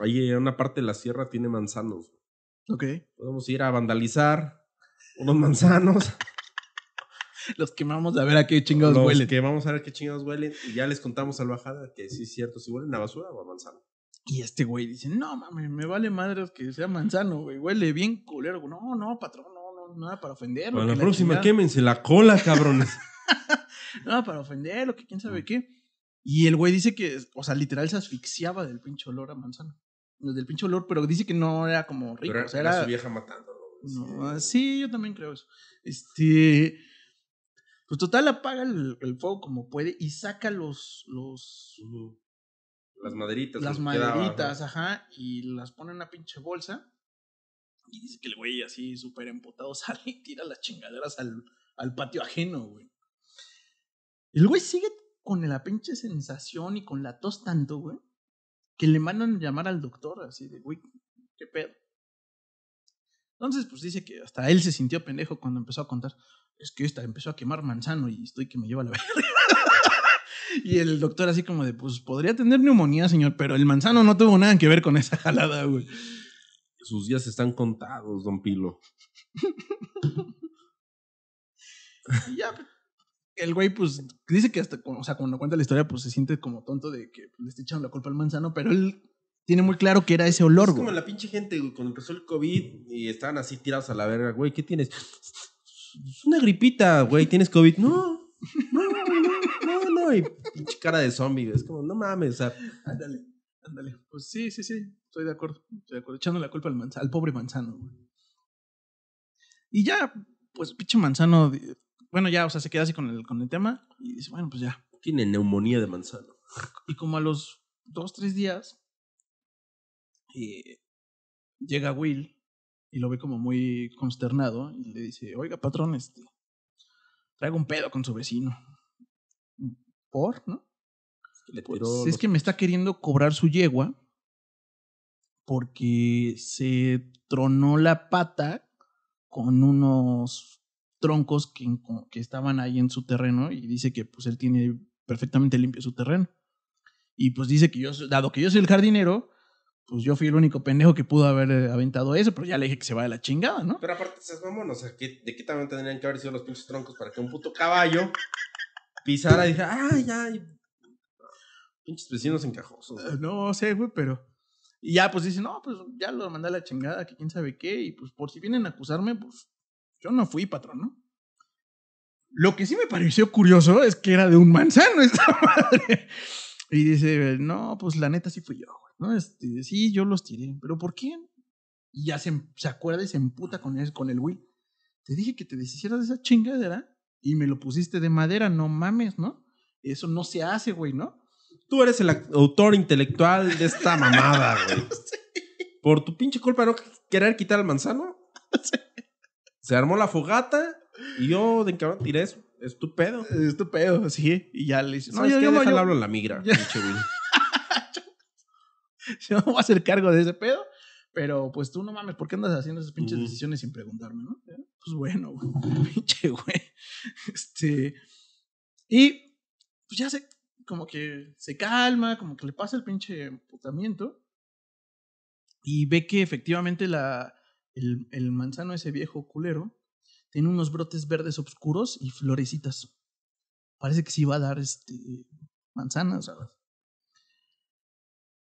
ahí en una parte de la sierra tiene manzanos. Ok. Podemos ir a vandalizar unos manzanos. Los quemamos a ver a qué chingados los huelen. que vamos a ver qué chingados huelen. Y ya les contamos al bajada que sí es cierto, si huelen a basura o a manzano. Y este güey dice, no mames, me vale madres que sea manzano, güey. Huele bien culero. No, no, patrón, no, nada para ofenderlo. Para la próxima, quémense la cola, cabrones. Nada para ofenderlo, que quién sabe qué. Y el güey dice que, o sea, literal se asfixiaba del pinche olor a manzano. Del pinche olor, pero dice que no era como rico. Pero o sea, era, era, su vieja matándolo. No, sí, yo también creo eso. Este. Pues total, apaga el, el fuego como puede y saca los. los. Las maderitas. las lo maderitas, ajá, y las pone en una pinche bolsa. Y dice que el güey así súper emputado sale y tira las chingaderas al, al patio ajeno, güey. El güey sigue con la pinche sensación y con la tos tanto, güey, que le mandan llamar al doctor, así de, güey, qué pedo. Entonces, pues dice que hasta él se sintió pendejo cuando empezó a contar. Es que esta empezó a quemar manzano y estoy que me lleva a la verga. y el doctor así como de, pues podría tener neumonía, señor, pero el manzano no tuvo nada que ver con esa jalada, güey. Sus días están contados, don Pilo. Y ya, el güey, pues, dice que hasta, o sea, cuando cuenta la historia, pues se siente como tonto de que le esté echando la culpa al manzano, pero él tiene muy claro que era ese olor, Es como güey. la pinche gente, güey, cuando empezó el COVID y estaban así tirados a la verga, güey, ¿qué tienes? Es una gripita, güey, ¿tienes COVID? No, no, no, no, no, y pinche cara de zombie, güey, es como, no mames, o sea, Ándale. Ándale. Pues sí, sí, sí. Estoy de acuerdo. Estoy de acuerdo. Echando la culpa al, manza- al pobre manzano, güey. Y ya, pues, pinche manzano. Bueno, ya, o sea, se queda así con el, con el tema. Y dice, bueno, pues ya. Tiene neumonía de manzano. Y como a los dos, tres días, eh, llega Will y lo ve como muy consternado y le dice, oiga, patrón, este, traigo un pedo con su vecino. ¿Por? ¿No? Le Pues tiró es los- que me está queriendo cobrar su yegua porque se tronó la pata con unos troncos que, que estaban ahí en su terreno y dice que pues él tiene perfectamente limpio su terreno. Y pues dice que yo, dado que yo soy el jardinero, pues yo fui el único pendejo que pudo haber eh, aventado eso, pero ya le dije que se vaya a la chingada, ¿no? Pero aparte, seas mamón, o sea, ¿qué- ¿de qué tamaño tendrían que haber sido los pinches troncos para que un puto caballo pisara y dijera, ay, ay, pinches vecinos encajosos. Eh, No sé, güey, pero. Y ya, pues dice, no, pues ya lo mandé a la chingada, que quién sabe qué, y pues por si vienen a acusarme, pues yo no fui patrón, ¿no? Lo que sí me pareció curioso es que era de un manzano esta madre. Y dice, no, pues la neta sí fui yo, güey, ¿no? Este, sí, yo los tiré, pero ¿por qué? Y ya se, se acuerda y se emputa con el, con el Will. Te dije que te deshicieras de esa chingadera y me lo pusiste de madera, no mames, ¿no? Eso no se hace, güey, ¿no? Tú eres el autor intelectual de esta mamada, güey. Por tu pinche culpa no querer quitar el manzano. Se armó la fogata y yo de cabrón tiré eso. Es tu pedo. Estupendo, sí. Y ya le dice, no, ¿Sabes yo, qué? yo, me- Déjale yo- hablo a la migra, Ya. pinche yo me voy a hacer cargo de ese pedo. Pero pues tú no mames, ¿por qué andas haciendo esas pinches decisiones sin preguntarme, no? Pues bueno, güey. Pinche güey. Este. Y pues ya se, como que se calma, como que le pasa el pinche emputamiento. Y ve que efectivamente la, el, el manzano ese viejo culero tiene unos brotes verdes oscuros y florecitas. Parece que sí va a dar este manzanas, ¿sabes?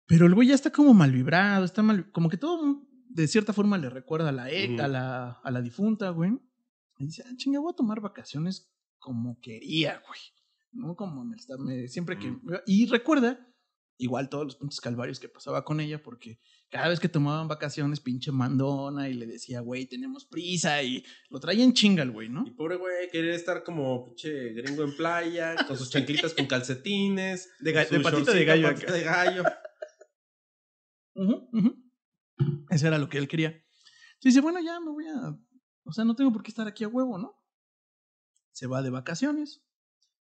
Pero el güey ya está como mal vibrado, está mal, como que todo de cierta forma le recuerda a la Ujú. a la, a la difunta, güey. Y dice, ah, chinga, voy a tomar vacaciones como quería, güey. No como me está, me- siempre que... Y recuerda, igual todos los pinches calvarios que pasaba con ella, porque cada vez que tomaban vacaciones, pinche mandona, y le decía, güey, tenemos prisa, y lo traía en chinga el güey, ¿no? Y pobre güey, quería estar como pinche gringo en playa, con sus chanclitas con calcetines, De ga- de patita de gallo patita de gallo. Ujú. Eso era lo que él quería. Entonces dice, bueno, ya me voy a... O sea, no tengo por qué estar aquí a huevo, ¿no? Se va de vacaciones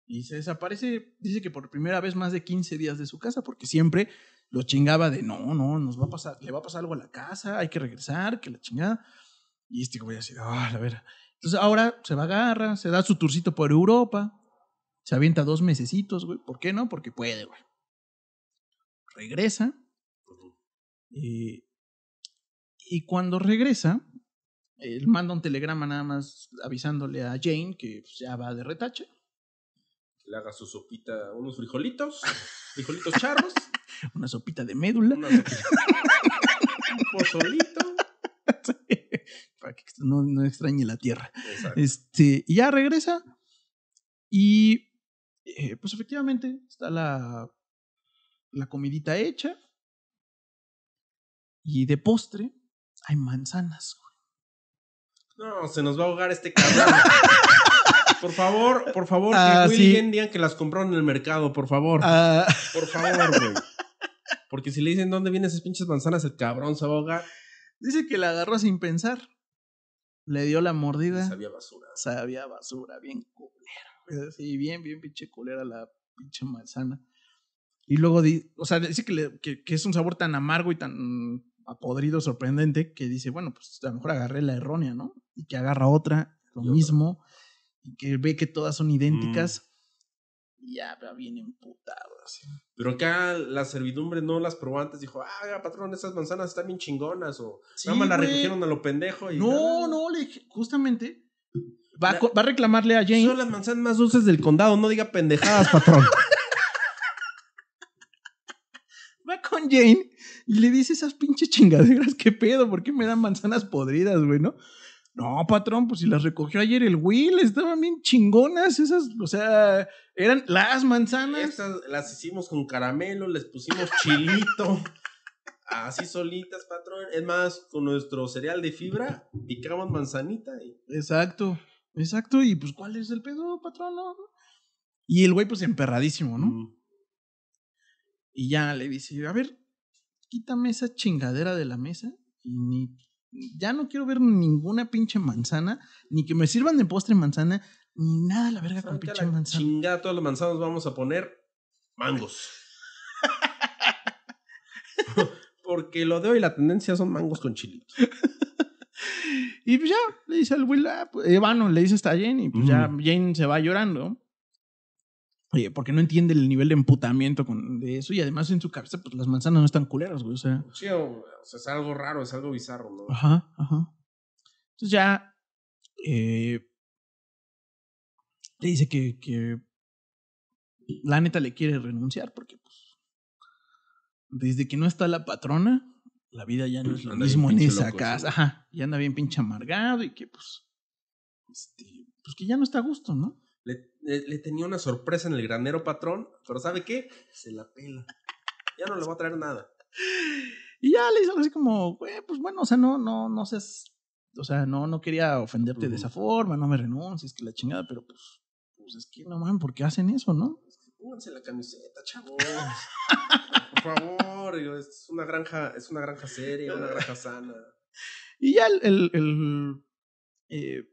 y se desaparece, dice que por primera vez más de 15 días de su casa, porque siempre lo chingaba de, no, no, nos va a pasar, le va a pasar algo a la casa, hay que regresar, que la chingada. Y este güey así, ah, la vera. Entonces ahora se va agarra, se da su tourcito por Europa, se avienta dos mesecitos, güey. ¿Por qué no? Porque puede, güey. Regresa. Eh, y cuando regresa, él manda un telegrama nada más avisándole a Jane que pues, ya va de retache. Le haga su sopita, unos frijolitos, frijolitos charros, Una sopita de médula. una sopita, un pozolito. para que no, no extrañe la tierra. Exacto. Este, y ya regresa. Y eh, pues efectivamente está la, la comidita hecha. Y de postre hay manzanas. No, se nos va a ahogar este cabrón. Por favor, por favor, Ah, que Will sí. y Jen digan que las compraron en el mercado, por favor. Ah, Por favor, güey. Porque si le dicen dónde vienen esas pinches manzanas, el cabrón se va a ahogar. dice que la agarró sin pensar. Le dio la mordida. Sabía basura. Sabía basura, bien culera. Sí, bien, bien pinche culera la pinche manzana. Y luego, di- o sea, dice que, le- que, que es un sabor tan amargo y tan apodrido, sorprendente, que dice, bueno, pues a lo mejor agarré la errónea, ¿no? Y que agarra otra, lo Y otra. Y que ve que todas son idénticas. Y ya va bien emputado, así. Pero acá la servidumbre no las probó antes. Dijo, ah, patrón, esas manzanas están bien chingonas. O Sí, nada más la güey. recogieron a lo pendejo. Y, No, no, le dije, justamente va, La- va a reclamarle a Jane. Son las manzanas más dulces del condado. No diga pendejadas, patrón. va con Jane y le dice esas pinches chingaderas, ¿qué pedo? ¿Por qué me dan manzanas podridas, güey, no? No, patrón, pues si las recogió ayer el Will, estaban bien chingonas esas, o sea, eran las manzanas. Estas las hicimos con caramelo, les pusimos chilito. Así solitas, patrón. Es más, con nuestro cereal de fibra, picamos manzanita y. Exacto, exacto. Y pues, ¿cuál es el pedo, patrón? No? Y el güey, pues, emperradísimo, ¿no? Mm. Y ya le dice, a ver, quítame esa chingadera de la mesa y ni, ya no quiero ver ninguna pinche manzana, ni que me sirvan de postre manzana, ni nada la verga con pinche la manzana. Chingada, todos los manzanos vamos a poner mangos. Porque lo de hoy la tendencia son mangos con chilito. Y pues ya, le dice al Will, ah, pues, eh, bueno, le dice hasta Jane, y pues ya. Jane se va llorando. Oye, porque no entiende el nivel de emputamiento con, de eso, y además en su cabeza, pues las manzanas no están culeras, güey, o sea. Sí, o, o sea, es algo raro, es algo bizarro, ¿no? Ajá, ajá. Entonces ya eh, le dice que, que la neta le quiere renunciar porque pues desde que no está la patrona, la vida ya no es lo Anda mismo en esa loco, casa. sí. Ajá, y anda bien pinche amargado y que pues, este, pues que ya no está a gusto, ¿no? Le, le- le tenía una sorpresa en el granero patrón, pero ¿sabe qué? Se la pela. Ya no le va a traer nada. Y ya le dice algo así como, güey, pues bueno, o sea, no, no, no seas, o sea, no, no quería ofenderte de esa forma, no me renuncies, que la chingada, pero pues, pues es que no mames, ¿por qué hacen eso, no? Pónganse la camiseta, chavos. Por favor, digo, es una granja, es una granja seria, una granja sana. Y ya el, el, el, eh,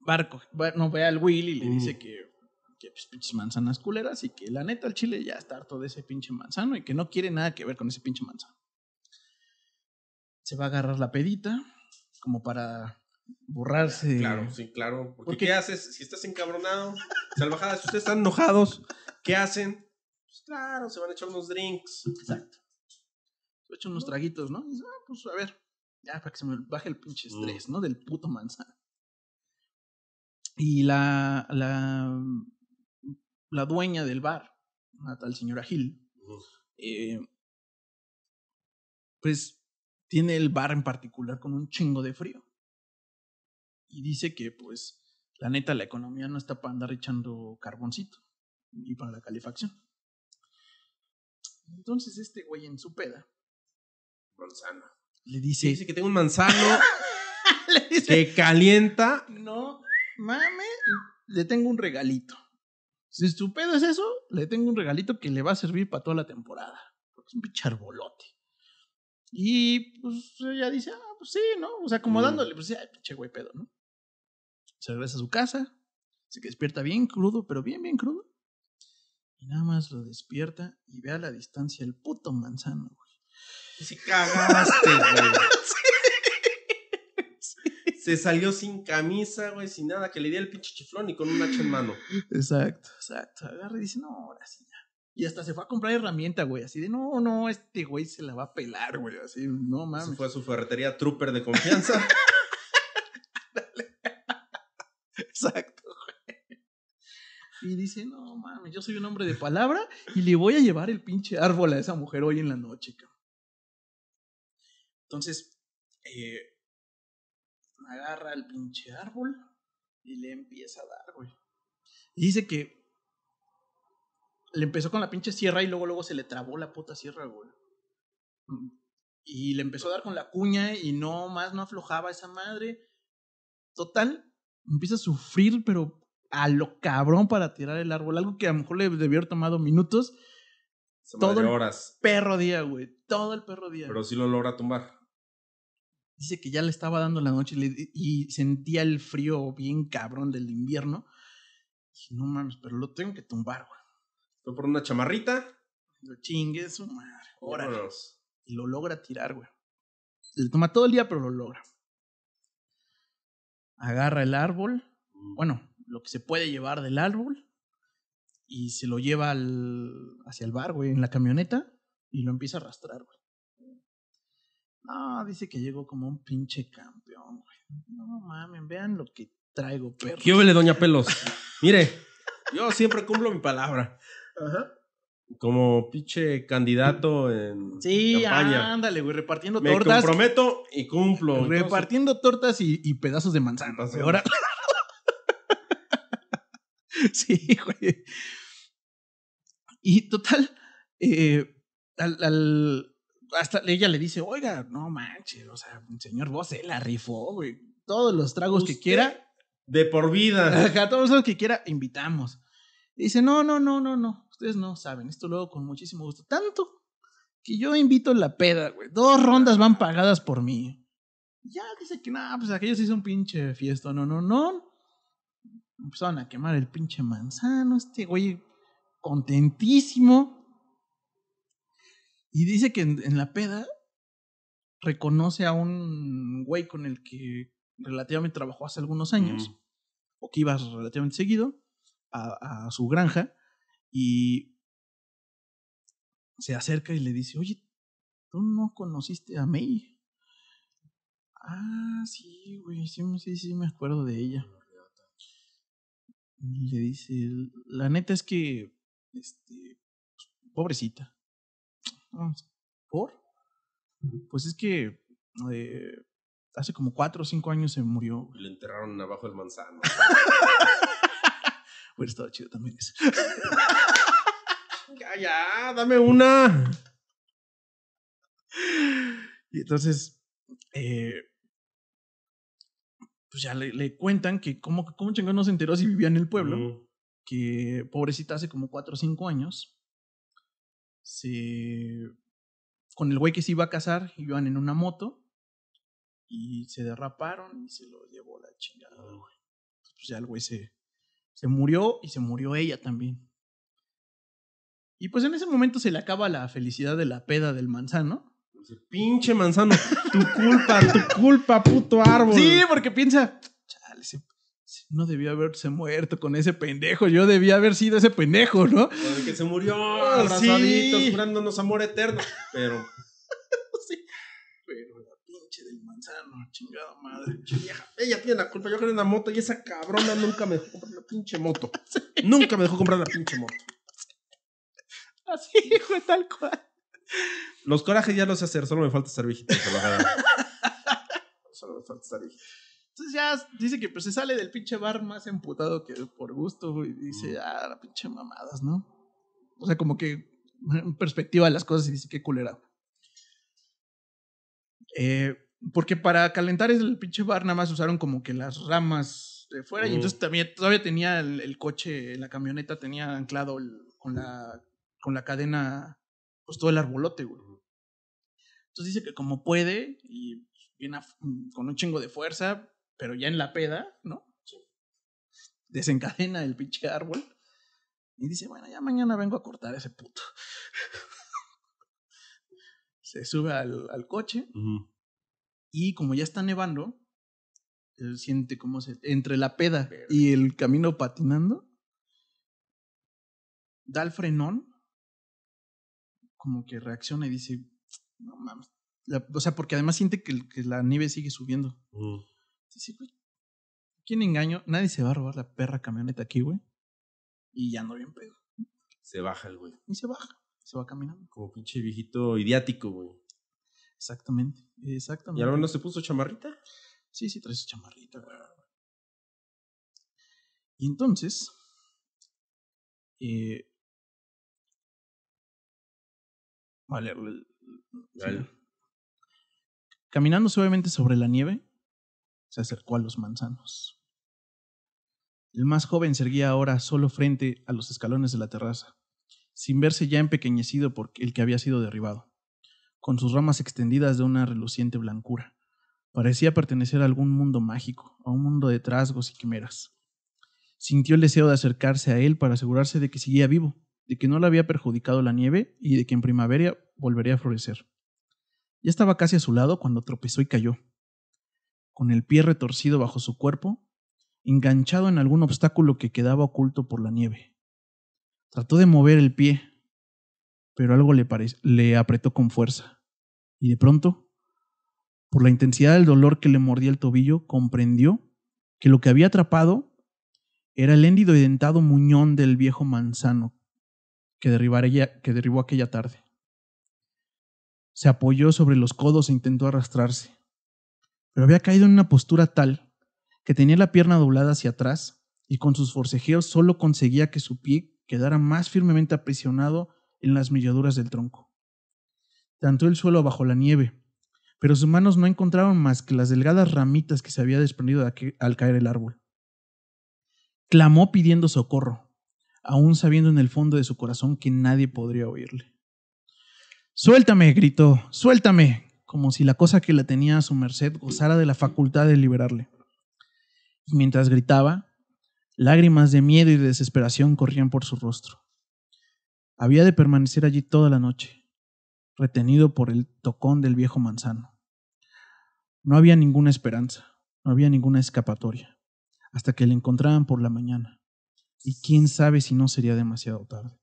barco, bueno, ve al Will y le Mm. dice que, que pues, pinches manzanas culeras y que la neta el chile ya está harto de ese pinche manzano y que no quiere nada que ver con ese pinche manzano. Se va a agarrar la pedita como para borrarse. Claro, sí, claro. Porque, Porque- ¿qué haces? Si estás encabronado, salvajadas, si ustedes están enojados, ¿qué hacen? Pues claro, se van a echar unos drinks. Exacto. Se echa unos traguitos, ¿no? Y dice, ah, pues a ver, ya para que se me baje el pinche Mm. estrés, ¿no? Del puto manzano. Y la, la, la dueña del bar, una tal señora Gil, eh, pues tiene el bar en particular con un chingo de frío. Y dice que, pues, la neta, la economía no está para andar echando carboncito y para la calefacción. Entonces, este güey en su peda Manzana. le dice, dice que tengo un manzano le dice, que calienta. no mames, le tengo un regalito. Si su pedo es eso, le tengo un regalito que le va a servir para toda la temporada. Porque es un pinche arbolote. Y pues ella dice, ah, pues sí, ¿no? O sea, como Mm. pues sí, ay, pinche güey pedo, ¿no? Se regresa a su casa, se despierta bien crudo, pero bien, bien crudo. Y nada más lo despierta y ve a la distancia el puto manzano, güey. Y se cagaste, güey. Se salió sin camisa, güey, sin nada, que le di el pinche chiflón y con un hacha en mano. Exacto, exacto. Agarra y dice, no, ahora sí ya. Y hasta se fue a comprar herramienta, güey. Así de, no, no, este güey se la va a pelar, güey. Así, no Se mames. fue a su ferretería Trooper de confianza. Exacto, güey. Y dice, no mames, yo soy un hombre de palabra y le voy a llevar el pinche árbol a esa mujer hoy en la noche, cabrón. Entonces, eh, agarra el pinche árbol y le empieza a dar, güey. Y dice que le empezó con la pinche sierra y luego, luego se le trabó la puta sierra, güey. Y le empezó a dar con la cuña y no más no aflojaba esa madre. Total, empieza a sufrir, pero a lo cabrón para tirar el árbol. Algo que a lo mejor le debió haber tomado minutos. Se Todo el- horas. Perro día, güey. Todo el perro día. Pero sí lo logra tumbar. Dice que ya le estaba dando la noche y, le- y sentía el frío bien cabrón del invierno. Dije, no mames, pero lo tengo que tumbar, güey. Fue por una chamarrita. Lo chingue su madre. Órale. Y lo logra tirar, güey. Le toma todo el día, pero lo logra. Agarra el árbol. Bueno, lo que se puede llevar del árbol. Y se lo lleva al, hacia el bar, güey, en la camioneta. Y lo empieza a arrastrar, güey. No, dice que llegó como un pinche campeón, güey. No mames, vean lo que traigo, perro. ¿Qué huele, doña Pelos? Mire, yo siempre cumplo mi palabra. Ajá. Como pinche candidato en Sí, campaña. ándale, güey, repartiendo Me tortas. comprometo y cumplo. Repartiendo tortas y, y pedazos de manzana. Ahora. sí, güey. Y total, eh, al, al- hasta ella le dice, oiga, no manches, o sea, señor vos se la rifó, güey. Todos los tragos que quiera, De por vida. Ajá, todos los que quiera, invitamos. Y dice, no, no, no, no, no. Ustedes no saben. Esto luego con muchísimo gusto. Tanto que yo invito la peda, güey. Dos rondas van pagadas por mí. Ya dice que nada, pues aquellos hizo un pinche fiesta. No, no, no. Empezaron a quemar el pinche manzano. Este güey contentísimo. Y dice que en, en la peda reconoce a un güey con el que relativamente trabajó hace algunos años Mm. o que iba relativamente seguido a, a su granja y se acerca y le dice, oye, ¿tú no conociste a May? Ah, sí, güey, sí, sí, sí, me acuerdo de ella. Y le dice, la neta es que, este, pues, pobrecita. "Ah, ¿Por? Pues es que eh, hace como cuatro o cinco años se murió. güey". Le enterraron abajo del manzano. Hubiera estado chido también eso. ya, ya, dame una. Y entonces, eh, pues ya le, le cuentan que cómo, cómo chingón no se enteró si vivía en el pueblo, Mm. que pobrecita hace como 4 o 5 años, se... Con el güey que se iba a casar, iban en una moto y se derraparon y se lo llevó la chingada, güey. Pues ya el güey se, se murió y se murió ella también. Y pues en ese momento se le acaba la felicidad de la peda del manzano. Pinche manzano, tu culpa, tu culpa, puto árbol. Sí, porque piensa, chale, ese no debió haberse muerto con ese pendejo, yo debía haber sido ese pendejo, ¿no? Con el que se murió Ah, abrazaditos, sí. jurándonos amor eterno. Pero, Sí. Pero la pinche del manzano, chingada madre. vieja, ella tiene la culpa. Yo quería una moto y esa cabrona nunca me dejó comprar la pinche moto. Nunca me dejó comprar la pinche moto. Así, fue tal cual. Los corajes ya los sé hacer, solo me falta ser viejito. Solo me falta ser viejito. Entonces ya dice que pues se sale del pinche bar más emputado que por gusto. Y dice, ah, la pinche mamadas, ¿no? O sea, como que en perspectiva de las cosas y dice, qué culera. Eh, porque para calentar el pinche bar nada más usaron como que las ramas de fuera y Mm. entonces también todavía tenía el, el coche, la camioneta tenía anclado el- con, la, con la cadena, pues todo el arbolote, güey. Entonces dice que como puede y viene a- con un chingo de fuerza, pero ya en la peda, ¿no? Desencadena el pinche árbol y dice, bueno, ya mañana vengo a cortar ese puto. Se sube al, al coche y como ya está nevando, él siente como se... Entre la peda y el camino patinando, da el frenón, como que reacciona y dice, no mames. La- o sea, porque además siente que la nieve sigue subiendo. Ujú. Dice, güey, ¿quién engaño? Nadie se va a robar la perra camioneta aquí, güey. Y ya ando bien pedo. Se baja el güey. Y se baja, se va caminando. Como pinche viejito idiático, güey. Exactamente, ¿Y exactamente. ahora no se puso chamarrita? Sí, sí, trae su chamarrita, güey. Y entonces, eh, vale, sí. caminando suavemente sobre la nieve, se acercó a los manzanos. El más joven se erguía ahora solo frente a los escalones de la terraza, sin verse ya empequeñecido por el que había sido derribado, con sus ramas extendidas de una reluciente blancura. Parecía pertenecer a algún mundo mágico, a un mundo de trasgos y quimeras. Sintió el deseo de acercarse a él para asegurarse de que seguía vivo, de que no le había perjudicado la nieve y de que en primavera volvería a florecer. Ya estaba casi a su lado cuando tropezó y cayó. Con el pie retorcido bajo su cuerpo, enganchado en algún obstáculo que quedaba oculto por la nieve. Trató de mover el pie, pero algo le, apretó con fuerza. Y de pronto, por la intensidad del dolor que le mordía el tobillo, comprendió que lo que había atrapado era el héndido y dentado muñón del viejo manzano, que derribó aquella tarde. Se apoyó sobre los codos e intentó arrastrarse, pero había caído en una postura tal que tenía la pierna doblada hacia atrás y con sus forcejeos solo conseguía que su pie quedara más firmemente aprisionado en las milladuras del tronco. Tantó el suelo bajo la nieve, pero sus manos no encontraron más que las delgadas ramitas que se había desprendido al caer el árbol. Clamó pidiendo socorro, aún sabiendo en el fondo de su corazón que nadie podría oírle. Suéltame, gritó, suéltame, como si la cosa que la tenía a su merced gozara de la facultad de liberarle. Y mientras gritaba, lágrimas de miedo y de desesperación corrían por su rostro. Había de permanecer allí toda la noche, retenido por el tocón del viejo manzano. No había ninguna esperanza, no había ninguna escapatoria, hasta que le encontraran por la mañana. Y quién sabe si no sería demasiado tarde.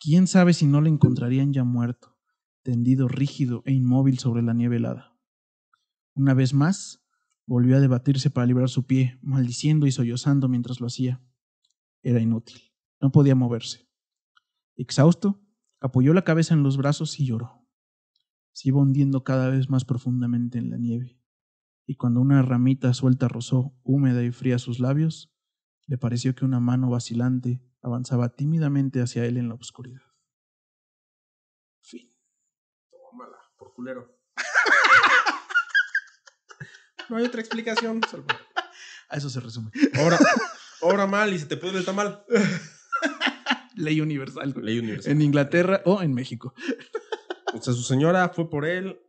Quién sabe si no le encontrarían ya muerto, tendido rígido e inmóvil sobre la nieve helada. Una vez más, volvió a debatirse para librar su pie, maldiciendo y sollozando mientras lo hacía. Era inútil, no podía moverse. Exhausto, apoyó la cabeza en los brazos y lloró. Se iba hundiendo cada vez más profundamente en la nieve, y cuando una ramita suelta rozó, húmeda y fría sus labios, le pareció que una mano vacilante avanzaba tímidamente hacia él en la oscuridad. Fin. Por culero. no hay otra explicación. A eso se resume. Obra, obra mal y se te pudre el tamal. Ley universal. Ley universal. En Inglaterra o en México. O sea, su señora fue por él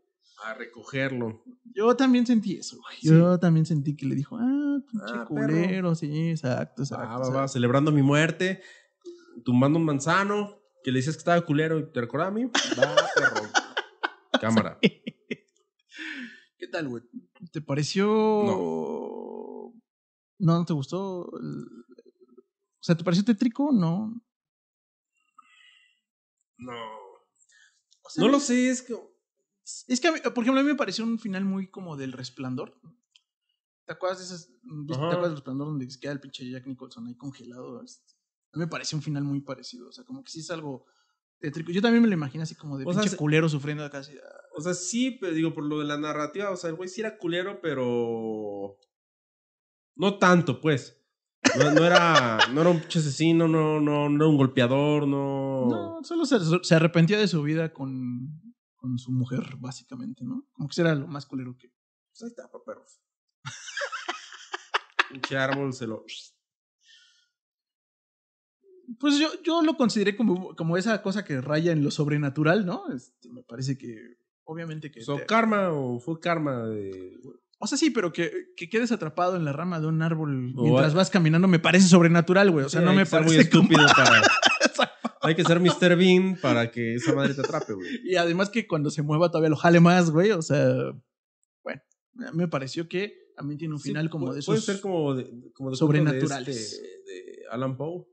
a recogerlo. Yo también sentí eso, güey. Sí. Yo también sentí que le dijo, ah, pinche Ah, culero, sí, exacto, exacto. Ah, va, va, celebrando mi muerte, tumbando un manzano, que le decías que estaba culero y te recordaba a mí. Va, perro. Cámara. ¿Qué tal, güey? ¿Te pareció. No. ¿No, te gustó? O sea, ¿te pareció tétrico? No. No. O sea, No lo sé, es que. Es que, a mí- por ejemplo, a mí me pareció un final muy como del resplandor. ¿Te acuerdas de esas? ¿viste- Ajá. ¿Te acuerdas del resplandor donde queda el pinche Jack Nicholson ahí congelado? Este, a mí me pareció un final muy parecido. O sea, como que sí es algo tétrico. Yo también me lo imagino así como de O sea, pinche culero sufriendo ah, O sea, sí, pero digo, por lo de la narrativa, o sea, el güey sí era culero, pero. No tanto, pues. No, no era, no era un pinche asesino, no, no, no era un golpeador, no. No, solo se, se arrepentía de su vida con, con su mujer, básicamente, ¿no? Como que era lo más culero que. Pues ahí está, perros. Pinche árbol se lo. Pues yo, yo lo consideré como, como esa cosa que raya en lo sobrenatural, ¿no? Este, me parece que. Obviamente que. ¿So te- karma o fue karma de.? o sea, sí, pero que, que quedes atrapado en la rama de un árbol mientras vas caminando me parece sobrenatural, güey. O sea, Sí, no me parece muy como- estúpido para. Hay que ser Mr. Bean para que esa madre te atrape, güey. Y además que cuando se mueva todavía lo jale más, güey. O sea, bueno, me pareció que también tiene un Sí, final como puede- de esos. Puede ser como de, como de sobrenaturales. De, este- de Alan Poe.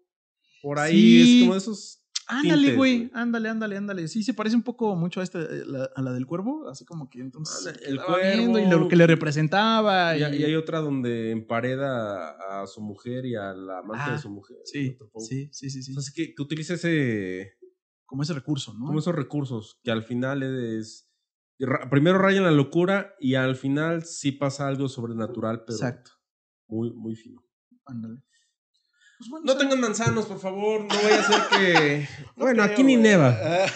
Por ahí Sí. es como de esos. Ándale, güey. Ándale, ándale, ándale. Sí, se parece un poco mucho a, esta, eh, la, a la del cuervo. Así como que entonces. El viendo y cuervo. lo que le representaba. Y, Y, y hay otra donde empareda a su mujer y a la amante Ah, de su mujer. Sí, sí, sí, sí, sí. O sea, es que, que utiliza ese. como ese recurso, ¿no? Como esos recursos que al final es. Primero rayan la locura y al final sí pasa algo sobrenatural, pero Exacto. muy, muy fino. Ándale. Pues No tengan manzanos, por favor. No vaya a ser que. no bueno, creo, aquí ni neva. Ah,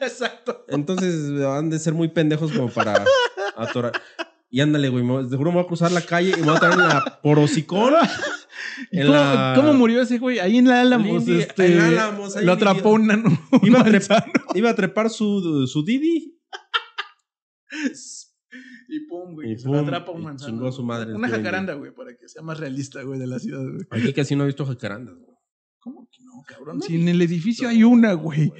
Exacto. Entonces han de ser muy pendejos como para atorar. Y ándale, güey. me- Seguro me voy a cruzar la calle y me voy a traer la porosicón. ¿Y En cómo, la- cómo murió ese güey? Ahí en la Álamos. Lindy- este, en Álamos, lo atrapó un, Iba. Iba a trepar su, su Didi. Y pum, güey. Y se lo pum, atrapa un manzano. chingó a su madre Una jacaranda, güey, para que sea más realista, güey, de la ciudad, güey. Aquí casi no he visto jacarandas, güey. ¿Cómo que no, cabrón? Si en el edificio hay una, güey.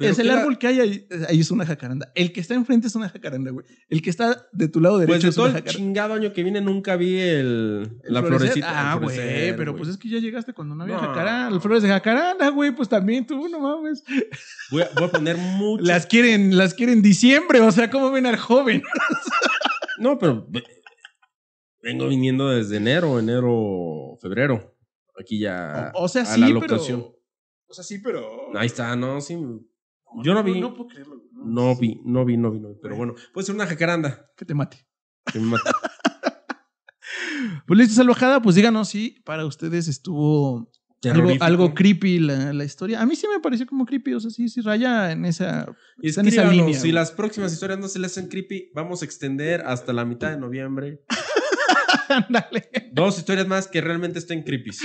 Es el árbol que hay ahí, ahí es una jacaranda. El que está enfrente es una jacaranda, güey. El que está de tu lado Pues derecho de es todo una el jacaranda. chingado año que viene nunca vi el, ¿El la florecer? florecita. Ah, el güey, pero pues es que ya llegaste cuando no había No. jacaranda. Las flores de jacaranda, güey, pues también tú, no mames. Voy a, voy a poner mucho. Las quieren, las quieren diciembre, o sea, ¿cómo ven al joven? No, pero ve- vengo viniendo desde enero, enero, febrero. Aquí ya. O, o sea, a sí, la pero. O sea, sí, pero. Ahí está, no, sí. Yo no vi. No, puedo creerlo. No vi, no vi, no vi, no vi. Pero bueno, puede ser una jacaranda. Que te mate. que me mate. Pues listo, salvajada, pues díganos si para ustedes estuvo algo, algo creepy la, la historia. A mí sí me pareció como creepy, o sea, sí, sí raya en esa, Y está en esa línea. si güey. las próximas historias no se les hacen creepy, vamos a extender hasta la mitad de noviembre. Dos historias más que realmente estén creepy.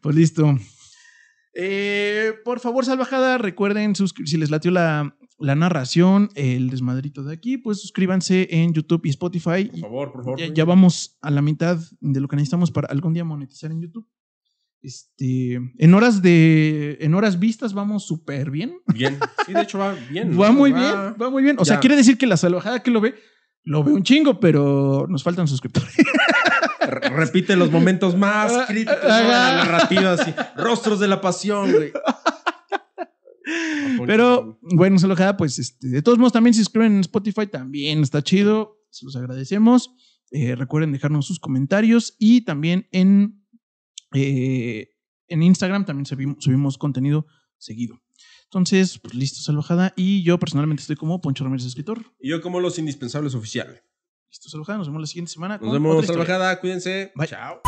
Pues listo. Eh, por favor, salvajada, recuerden si les latió la, la narración, el desmadrito de aquí, pues suscríbanse en YouTube y Spotify. Por favor, por favor. ya, ya vamos a la mitad de lo que necesitamos para algún día monetizar en YouTube. Este, en horas de, en horas vistas vamos súper bien. Bien. Sí, de hecho va bien. Va muy bien, va muy bien. O sea, quiere decir que la salvajada que lo ve, lo ve un chingo, pero nos faltan suscriptores. Repite los momentos más Ah, críticos la narrativa, así. Rostros de la pasión, güey. Pero bueno, salvajada, pues este, de todos modos también si suscriben en Spotify también está chido. Se los agradecemos. Eh, recuerden dejarnos sus comentarios y también en, eh, en Instagram también subimos, subimos contenido seguido. Entonces, pues listo, salvajada. Y yo personalmente estoy como Poncho Ramírez, escritor. Y yo como los indispensables oficiales. Listo, salvajada. Nos vemos la siguiente semana. Nos vemos, trabajada. Cuídense. Bye. Chao.